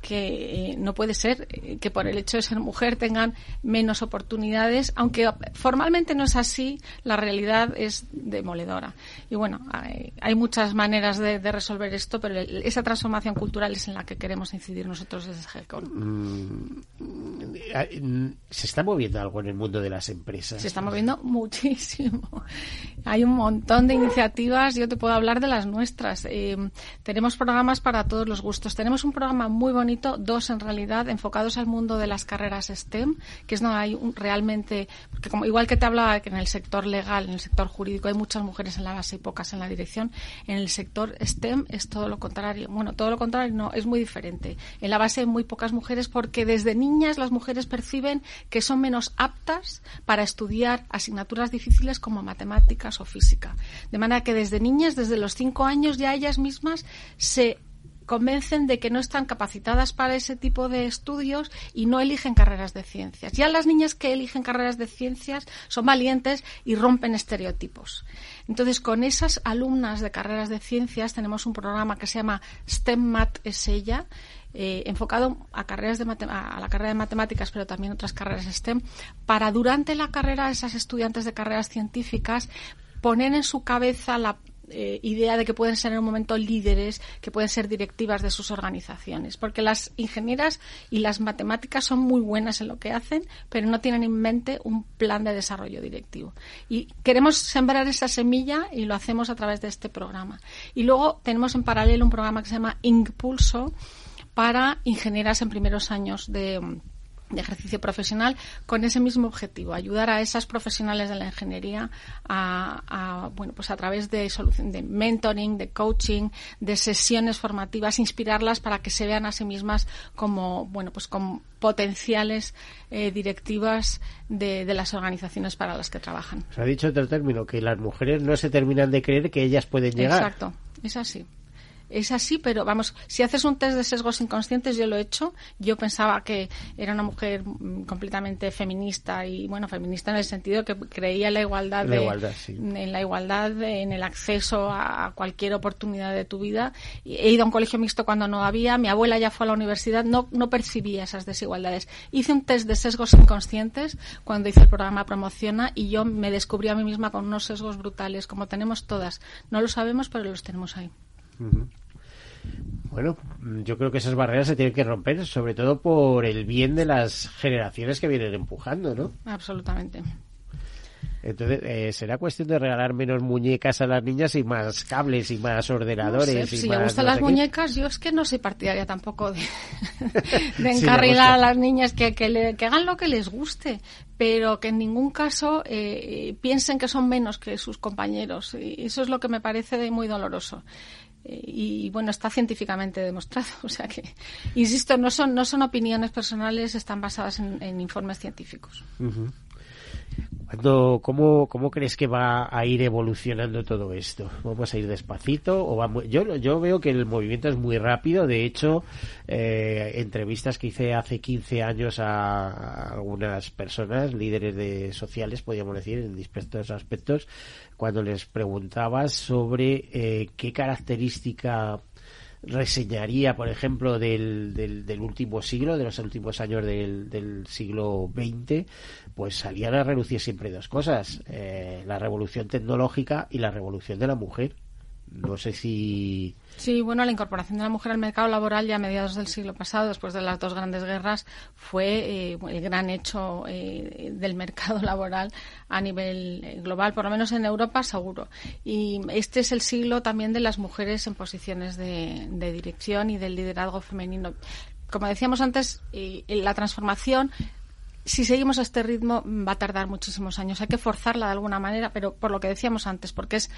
que eh, no puede ser eh, que por el hecho de ser mujer tengan menos oportunidades, aunque formalmente no es así, la realidad es demoledora. Y bueno, hay, muchas maneras de, resolver esto, pero esa transformación cultural es en la que queremos incidir nosotros desde GECON. Mm, ¿Se está moviendo algo en el mundo de las empresas? Se está moviendo muchísimo. Hay un montón de iniciativas, yo te puedo hablar de las nuestras. Eh, tenemos programas para todos los gustos. Tenemos un programa muy bonito dos en realidad, enfocados al mundo de las carreras STEM, que es donde hay realmente, porque como igual que te hablaba que en el sector legal, en el sector jurídico hay muchas mujeres en la base y pocas en la dirección, en el sector STEM es todo lo contrario. Bueno, todo lo contrario no, es muy diferente. En la base hay muy pocas mujeres porque desde niñas las mujeres perciben que son menos aptas para estudiar asignaturas difíciles como matemáticas o física. De manera que desde niñas, desde los cinco años, ya ellas mismas se convencen de que no están capacitadas para ese tipo de estudios y no eligen carreras de ciencias. Ya las niñas que eligen carreras de ciencias son valientes y rompen estereotipos. Entonces, con esas alumnas de carreras de ciencias tenemos un programa que se llama STEM Mat es ella, eh, enfocado a carreras de a la carrera de matemáticas, pero también otras carreras STEM, para durante la carrera esas estudiantes de carreras científicas poner en su cabeza la eh, idea de que pueden ser en un momento líderes, que pueden ser directivas de sus organizaciones, porque las ingenieras y las matemáticas son muy buenas en lo que hacen, pero no tienen en mente un plan de desarrollo directivo. Y queremos sembrar esa semilla y lo hacemos a través de este programa. Y luego tenemos en paralelo un programa que se llama Impulso para ingenieras en primeros años de de ejercicio profesional con ese mismo objetivo, ayudar a esas profesionales de la ingeniería a, bueno, pues a través de solución de mentoring, de coaching, de sesiones formativas, inspirarlas para que se vean a sí mismas como, bueno, pues como potenciales eh, directivas de, de, las organizaciones para las que trabajan. Se ha dicho otro término, que las mujeres no se terminan de creer que ellas pueden llegar. Exacto, es así es así, pero vamos, si haces un test de sesgos inconscientes, yo lo he hecho. Yo pensaba que era una mujer mm, completamente feminista y, bueno, feminista en el sentido que creía en la igualdad, en la igualdad, en la igualdad, en el acceso a cualquier oportunidad de tu vida. He ido a un colegio mixto cuando no había, mi abuela ya fue a la universidad, no, no percibía esas desigualdades. Hice un test de sesgos inconscientes cuando hice el programa Promociona y yo me descubrí a mí misma con unos sesgos brutales, como tenemos todas. No lo sabemos, pero los tenemos ahí. Bueno, yo creo que esas barreras se tienen que romper, sobre todo por el bien de las generaciones que vienen empujando, ¿no? Absolutamente. Entonces, eh, será cuestión de regalar menos muñecas a las niñas y más cables y más ordenadores. si me gustan las muñecas, yo es que no soy partidaria tampoco de, encarrilar a las niñas que, que, hagan lo que les guste, pero que en ningún caso eh, piensen que son menos que sus compañeros. Y eso es lo que me parece muy doloroso y bueno, está científicamente demostrado. O sea que, insisto, no son, no son opiniones personales, están basadas en, informes científicos. ¿Cómo, ¿Cómo crees que va a ir evolucionando todo esto? ¿Vamos a ir despacito? o va yo, yo veo que el movimiento es muy rápido. De hecho, eh, entrevistas que hice hace 15 años a, algunas personas, líderes de sociales, podríamos decir, en distintos aspectos, cuando les preguntabas sobre eh, qué característica reseñaría, por ejemplo, del, del, último siglo, de los últimos años del, del siglo XX, pues salían a relucir siempre dos cosas, eh, la revolución tecnológica y la revolución de la mujer. No sé si Sí, bueno, la incorporación de la mujer al mercado laboral ya a mediados del siglo pasado, después de las dos grandes guerras, fue eh, el gran hecho eh, del mercado laboral a nivel eh, global, por lo menos en Europa seguro. Y este es el siglo también de las mujeres en posiciones de, de dirección y del liderazgo femenino. Como decíamos antes, la transformación si seguimos a este ritmo va a tardar muchísimos años. Hay que forzarla de alguna manera, pero por lo que decíamos antes, porque es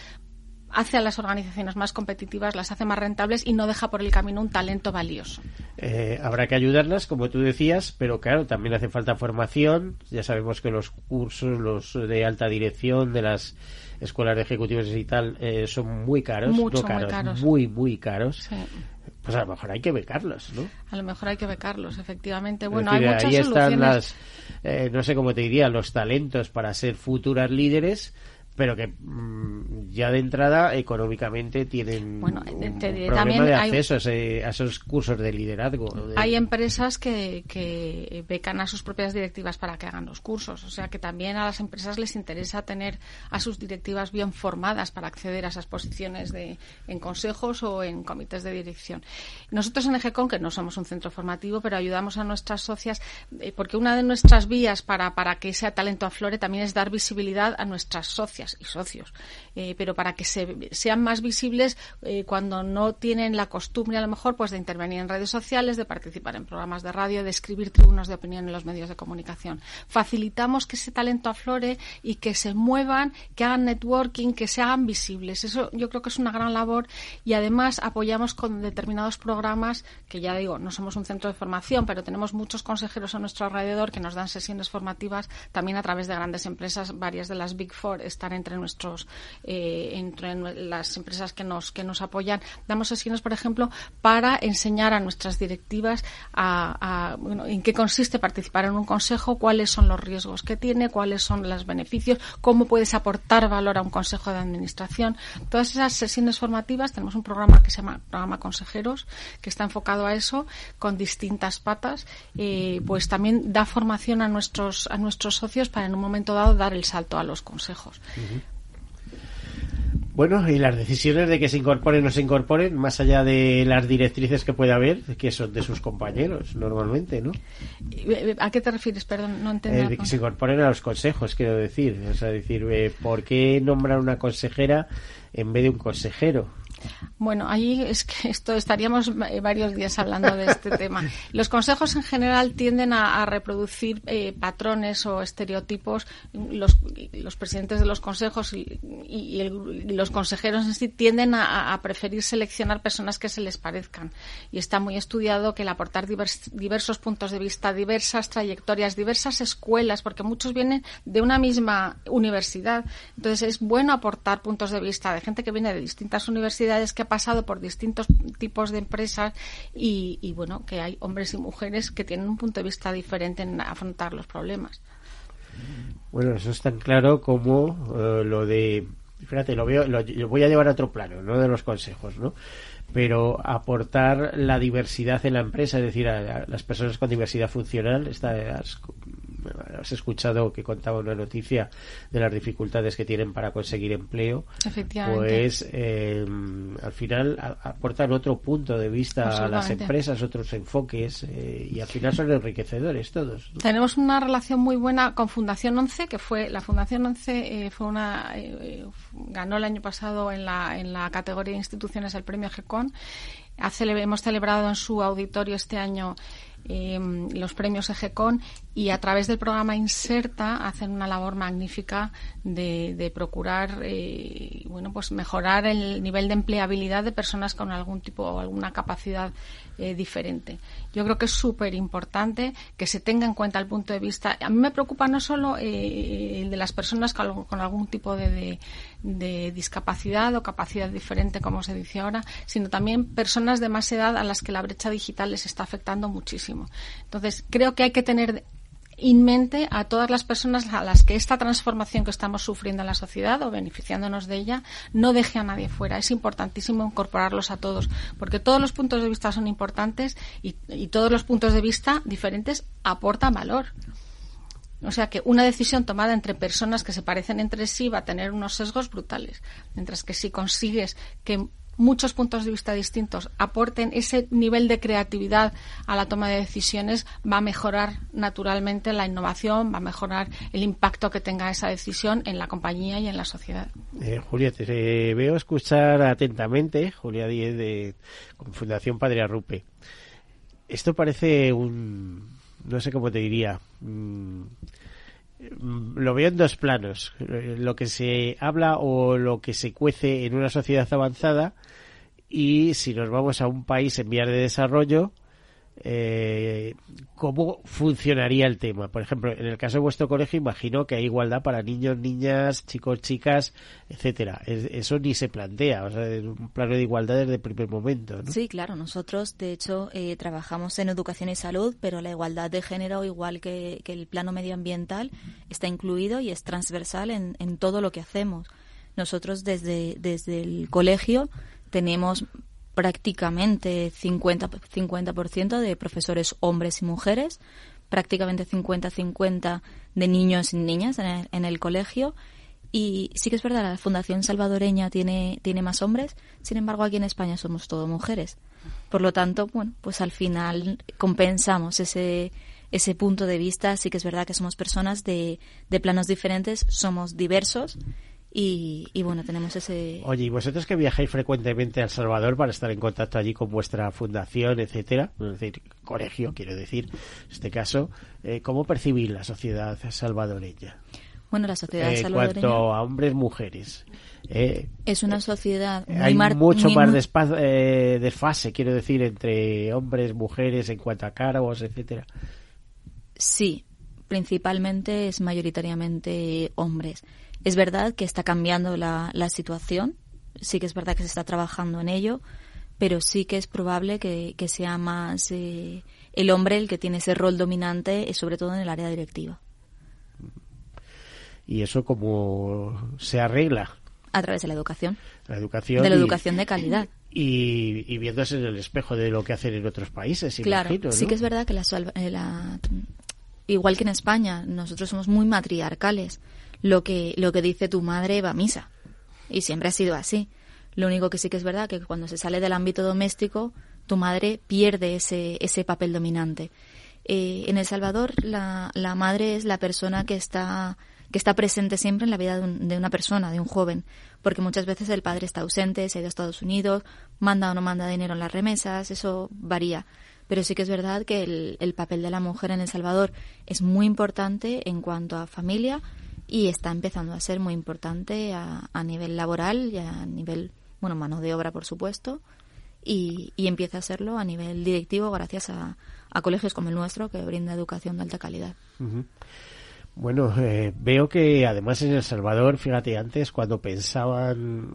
hace a las organizaciones más competitivas, las hace más rentables y no deja por el camino un talento valioso. Eh, habrá que ayudarlas, como tú decías, pero claro, también hace falta formación. Ya sabemos que los cursos, los de alta dirección de las escuelas de ejecutivos y tal, eh, son muy caros, Mucho, muy caros, muy, muy caros. Pues a lo mejor hay que becarlos, ¿no? A lo mejor hay que becarlos, efectivamente. Bueno, hay muchas ahí están las, eh, no sé cómo te diría, los talentos para ser futuras líderes pero que mm, ya de entrada económicamente tienen bueno, un, problema de acceso a, esos cursos de liderazgo. Hay empresas que, que becan a sus propias directivas para que hagan los cursos, o sea que también a las empresas les interesa tener a sus directivas bien formadas para acceder a esas posiciones de, en consejos o en comités de dirección. Nosotros en EGECON, que no somos un centro formativo, pero ayudamos a nuestras socias, eh, porque una de nuestras vías para, para que ese talento aflore también es dar visibilidad a nuestras socias y socios, eh, pero para que se, sean más visibles eh, cuando no tienen la costumbre a lo mejor pues de intervenir en redes sociales, de participar en programas de radio, de escribir tribunos de opinión en los medios de comunicación. Facilitamos que ese talento aflore y que se muevan, que hagan networking, que se hagan visibles. Eso yo creo que es una gran labor y además apoyamos con determinados programas que ya digo, no somos un centro de formación, pero tenemos muchos consejeros a nuestro alrededor que nos dan sesiones formativas también a través de grandes empresas, varias de las Big Four están entre nuestros eh, entre las empresas que nos que nos apoyan. Damos sesiones por ejemplo para enseñar a nuestras directivas a, bueno, en qué consiste participar en un consejo cuáles son los riesgos que tiene cuáles son los beneficios cómo puedes aportar valor a un consejo de administración. Todas esas sesiones formativas tenemos un programa que se llama programa consejeros que está enfocado a eso con distintas patas. Eh, pues también da formación a nuestros a nuestros socios para en un momento dado dar el salto a los consejos bueno, y las decisiones de que se incorporen o no se incorporen, más allá de las directrices que puede haber, que son de sus compañeros, normalmente, ¿no? ¿A qué te refieres? Perdón, no entiendo. Eh, de que se incorporen a los consejos, quiero decir. O sea, decir, eh, ¿por qué nombrar una consejera en vez de un consejero? Bueno, ahí es que esto estaríamos varios días hablando de este tema. Los consejos en general tienden a, reproducir eh, patrones o estereotipos. Los, los, presidentes de los consejos y, los consejeros en sí tienden a, preferir seleccionar personas que se les parezcan. Y está muy estudiado que el aportar diversos puntos de vista, diversas trayectorias, diversas escuelas, porque muchos vienen de una misma universidad. Entonces es bueno aportar puntos de vista de gente que viene de distintas universidades que pasado por distintos tipos de empresas y, bueno, que hay hombres y mujeres que tienen un punto de vista diferente en afrontar los problemas. Bueno, eso es tan claro como eh, lo de, fíjate, lo, veo, lo, voy a llevar a otro plano, no de los consejos, ¿no? Pero aportar la diversidad en la empresa, es decir, a, las personas con diversidad funcional, estas has escuchado que contaba una noticia de las dificultades que tienen para conseguir empleo, pues eh, al final aportan otro punto de vista a las empresas, otros enfoques eh, y al final son enriquecedores todos. Tenemos una relación muy buena con Fundación 11, que fue la Fundación 11 eh, fue una ganó el año pasado en la en la categoría de instituciones el premio GECON. hemos celebrado en su auditorio este año Em, los premios EGECON y a través del programa Inserta hacen una labor magnífica de, procurar eh, bueno pues mejorar el nivel de empleabilidad de personas con algún tipo o alguna capacidad eh, diferente. Yo creo que es súper importante que se tenga en cuenta el punto de vista. A mí me preocupa no solo eh, el de las personas con, algún tipo de, discapacidad o capacidad diferente, como se dice ahora, sino también personas de más edad a las que la brecha digital les está afectando muchísimo. Entonces, creo que hay que tener en mente a todas las personas a las que esta transformación que estamos sufriendo en la sociedad o beneficiándonos de ella no deje a nadie fuera. Es importantísimo incorporarlos a todos, porque todos los puntos de vista son importantes y, todos los puntos de vista diferentes aportan valor. O sea que una decisión tomada entre personas que se parecen entre sí va a tener unos sesgos brutales. Mientras que si consigues que muchos puntos de vista distintos aporten ese nivel de creatividad a la toma de decisiones, va a mejorar naturalmente la innovación, va a mejorar el impacto que tenga esa decisión en la compañía y en la sociedad. Eh, Julia, te veo escuchar atentamente, Julia Díez de Fundación Padre Arrupe. Esto parece un, no sé cómo te diría, mm, lo veo en dos planos. Lo que se habla o lo que se cuece en una sociedad avanzada y si nos vamos a un país en vías de desarrollo, eh, cómo funcionaría el tema. Por ejemplo, en el caso de vuestro colegio, imagino que hay igualdad para niños, niñas, chicos, chicas, etcétera. eso ni se plantea, o sea, en un plano de igualdad desde el primer momento. Sí, claro. Nosotros, de hecho, eh, trabajamos en educación y salud, pero la igualdad de género, igual que, el plano medioambiental, está incluido y es transversal en, en todo lo que hacemos. Nosotros desde, desde el colegio tenemos prácticamente 50%, 50 de profesores hombres y mujeres, prácticamente 50-50 de niños y niñas en el, colegio. Y sí que es verdad, la Fundación Salvadoreña tiene, tiene más hombres, sin embargo aquí en España somos todo mujeres. Por lo tanto, bueno, pues al final compensamos ese, ese punto de vista. Sí que es verdad que somos personas de, de planos diferentes, somos diversos y, bueno, tenemos ese. Oye, ¿y vosotros que viajáis frecuentemente a El Salvador para estar en contacto allí con vuestra fundación, etcétera, es decir, colegio, quiero decir, en este caso, eh, ¿cómo percibís la sociedad salvadoreña? Bueno, la sociedad eh, salvadoreña. En cuanto a hombres, mujeres. Eh, es una sociedad muy Hay mucho más de fase, quiero decir, entre hombres, mujeres, en cuanto a cargos, etcétera. Sí, principalmente es mayoritariamente hombres. Es verdad que está cambiando la, la situación, sí que es verdad que se está trabajando en ello, pero sí que es probable que, sea más eh, el hombre el que tiene ese rol dominante, eh, sobre todo en el área directiva. ¿Y eso cómo se arregla? A través de la educación. La educación. De la educación de calidad. Y, viéndose en el espejo de lo que hacen en otros países, claro, imagino, sí que es verdad que la, eh, la, igual que en España, nosotros somos muy matriarcales lo que, lo que dice tu madre va a misa. Y siempre ha sido así. Lo único que sí que es verdad que cuando se sale del ámbito doméstico, tu madre pierde ese, ese papel dominante. Eh, en El Salvador, la, la madre es la persona que está que está presente siempre en la vida de, una persona, de un joven, porque muchas veces el padre está ausente, se ha ido a Estados Unidos, manda o no manda dinero en las remesas, eso varía. Pero sí que es verdad que el, el papel de la mujer en El Salvador es muy importante en cuanto a familia y está empezando a ser muy importante a, a nivel laboral y a nivel, bueno, mano de obra, por supuesto, y, y empieza a serlo a nivel directivo gracias a, a colegios como el nuestro que brinda educación de alta calidad. Bueno, eh, veo que además en El Salvador, fíjate, antes cuando pensaban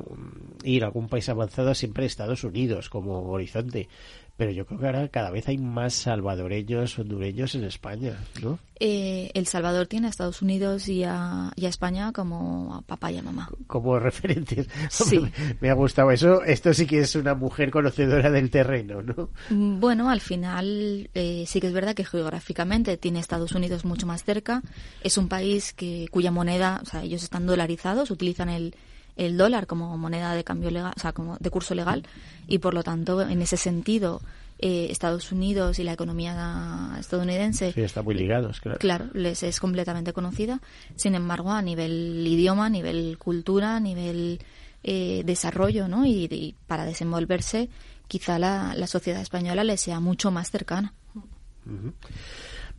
ir a algún país avanzado siempre Estados Unidos como horizonte, pero yo creo que ahora cada vez hay más salvadoreños, hondureños en España, ¿no? Eh, el Salvador tiene a Estados Unidos y a, España como a papá y a mamá. Como referentes. Sí. Me ha gustado eso. Esto sí que es una mujer conocedora del terreno, ¿no? Mm, bueno, al final eh, sí que es verdad que geográficamente tiene Estados Unidos mucho más cerca. Es un país que cuya moneda, o sea, ellos están dolarizados, utilizan el el dólar como moneda de cambio legal, o sea, como de curso legal, y por lo tanto, en ese sentido, eh, Estados Unidos y la economía estadounidense. Sí, está muy ligados, claro. Claro, les es completamente conocida. Sin embargo, a nivel idioma, a nivel cultura, a nivel eh, desarrollo, ¿no? Y, para desenvolverse, quizá la, la, sociedad española les sea mucho más cercana.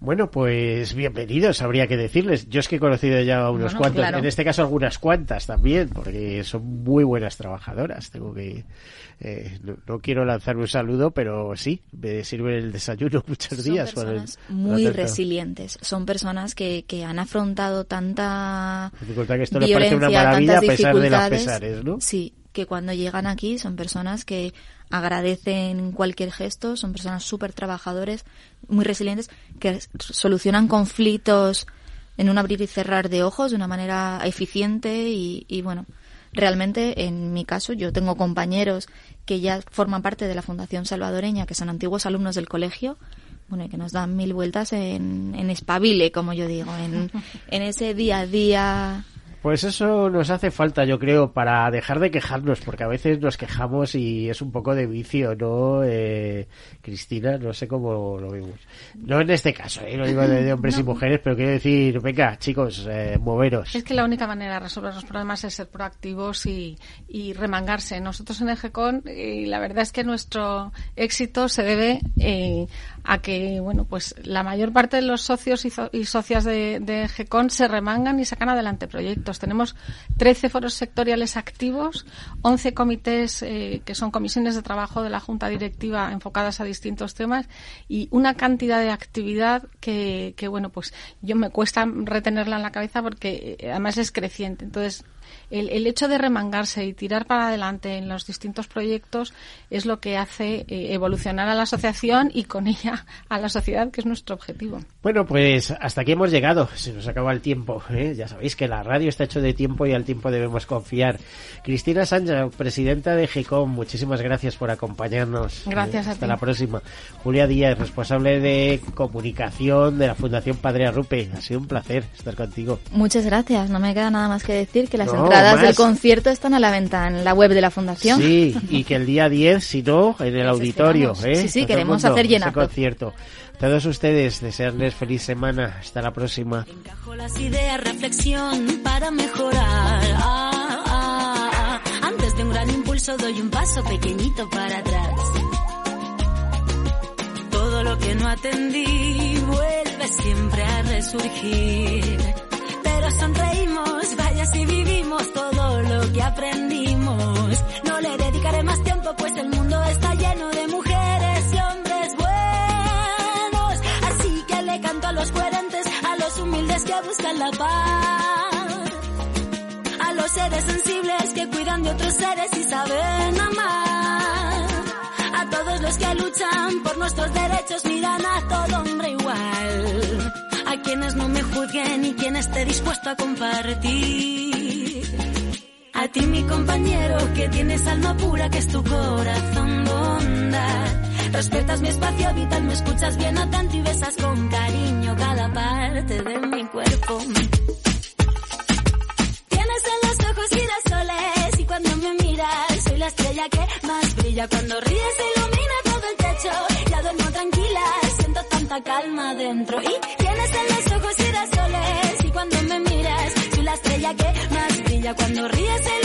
Bueno, pues bienvenidos, habría que decirles. Yo es que he conocido ya unos cuantos, en este caso algunas cuantas también, porque son muy buenas trabajadoras. Tengo que, eh, no, quiero lanzar un saludo, pero sí, me sirve el desayuno muchos días. Son personas muy resilientes. Son personas que, que han afrontado tanta dificultad que esto le parece una maravilla a pesar de las pesares, ¿no? Sí, que cuando llegan aquí son personas que agradecen cualquier gesto, son personas súper trabajadores, muy resilientes, que solucionan conflictos en un abrir y cerrar de ojos de una manera eficiente y, y bueno, realmente en mi caso yo tengo compañeros que ya forman parte de la Fundación Salvadoreña, que son antiguos alumnos del colegio, bueno, y que nos dan mil vueltas en, en espabile, como yo digo, en, en ese día a día pues eso nos hace falta, yo creo, para dejar de quejarnos, porque a veces nos quejamos y es un poco de vicio, ¿no? Eh, Cristina, no sé cómo lo vemos. No en este caso, ¿eh? no digo de, hombres y mujeres, pero quiero decir, venga, chicos, eh, moveros. Es que la única manera de resolver los problemas es ser proactivos y, y remangarse. Nosotros en EGECON, y la verdad es que nuestro éxito se debe eh, a que, bueno, pues la mayor parte de los socios y, socias de, de GECON se remangan y sacan adelante proyectos. Tenemos 13 foros sectoriales activos, 11 comités eh, que son comisiones de trabajo de la Junta Directiva enfocadas a distintos temas y una cantidad de actividad que, bueno, pues yo me cuesta retenerla en la cabeza porque eh, además es creciente. Entonces, el, el, hecho de remangarse y tirar para adelante en los distintos proyectos es lo que hace eh, evolucionar a la asociación y con ella a la sociedad, que es nuestro objetivo. Bueno, pues hasta aquí hemos llegado. Se nos acaba el tiempo. ¿eh? Ya sabéis que la radio está hecho de tiempo y al tiempo debemos confiar. Cristina Sánchez, presidenta de GECOM, muchísimas gracias por acompañarnos. Gracias a Hasta la próxima. Julia Díaz, responsable de comunicación de la Fundación Padre Arrupe. Ha sido un placer estar contigo. Muchas gracias. No me queda nada más que decir que las entradas del concierto están a la venta en la web de la Fundación. Sí, y que el día 10, si no, en el auditorio. ¿eh? Sí, sí, queremos hacer llenar. concierto. Todos ustedes, desearles feliz semana. Hasta la próxima. Encajo las ideas, reflexión para mejorar. Ah, ah, ah. Antes de un gran impulso doy un paso pequeñito para atrás. Todo lo que no atendí vuelve siempre a resurgir. Pero sonreímos, vaya si vivimos todo lo que aprendimos. No le dedicaré más tiempo pues el mundo está lleno de mujeres y hombres buenos. Así que le canto a los coherentes, a los humildes que buscan la paz. A los seres sensibles que cuidan de otros seres y saben amar. A todos los que luchan por nuestros derechos miran a todo hombre igual. Quienes no me juzguen y quien esté dispuesto a compartir. A ti mi compañero que tienes alma pura que es tu corazón bondad. Respetas mi espacio vital, me escuchas bien atento y besas con cariño cada parte de mi cuerpo. Tienes en los ojos girasoles y cuando me miras soy la estrella que más brilla. Cuando ríes ilumina tanta calma dentro. Y tienes en los ojos girasoles y cuando me miras estrella que más brilla cuando ríes el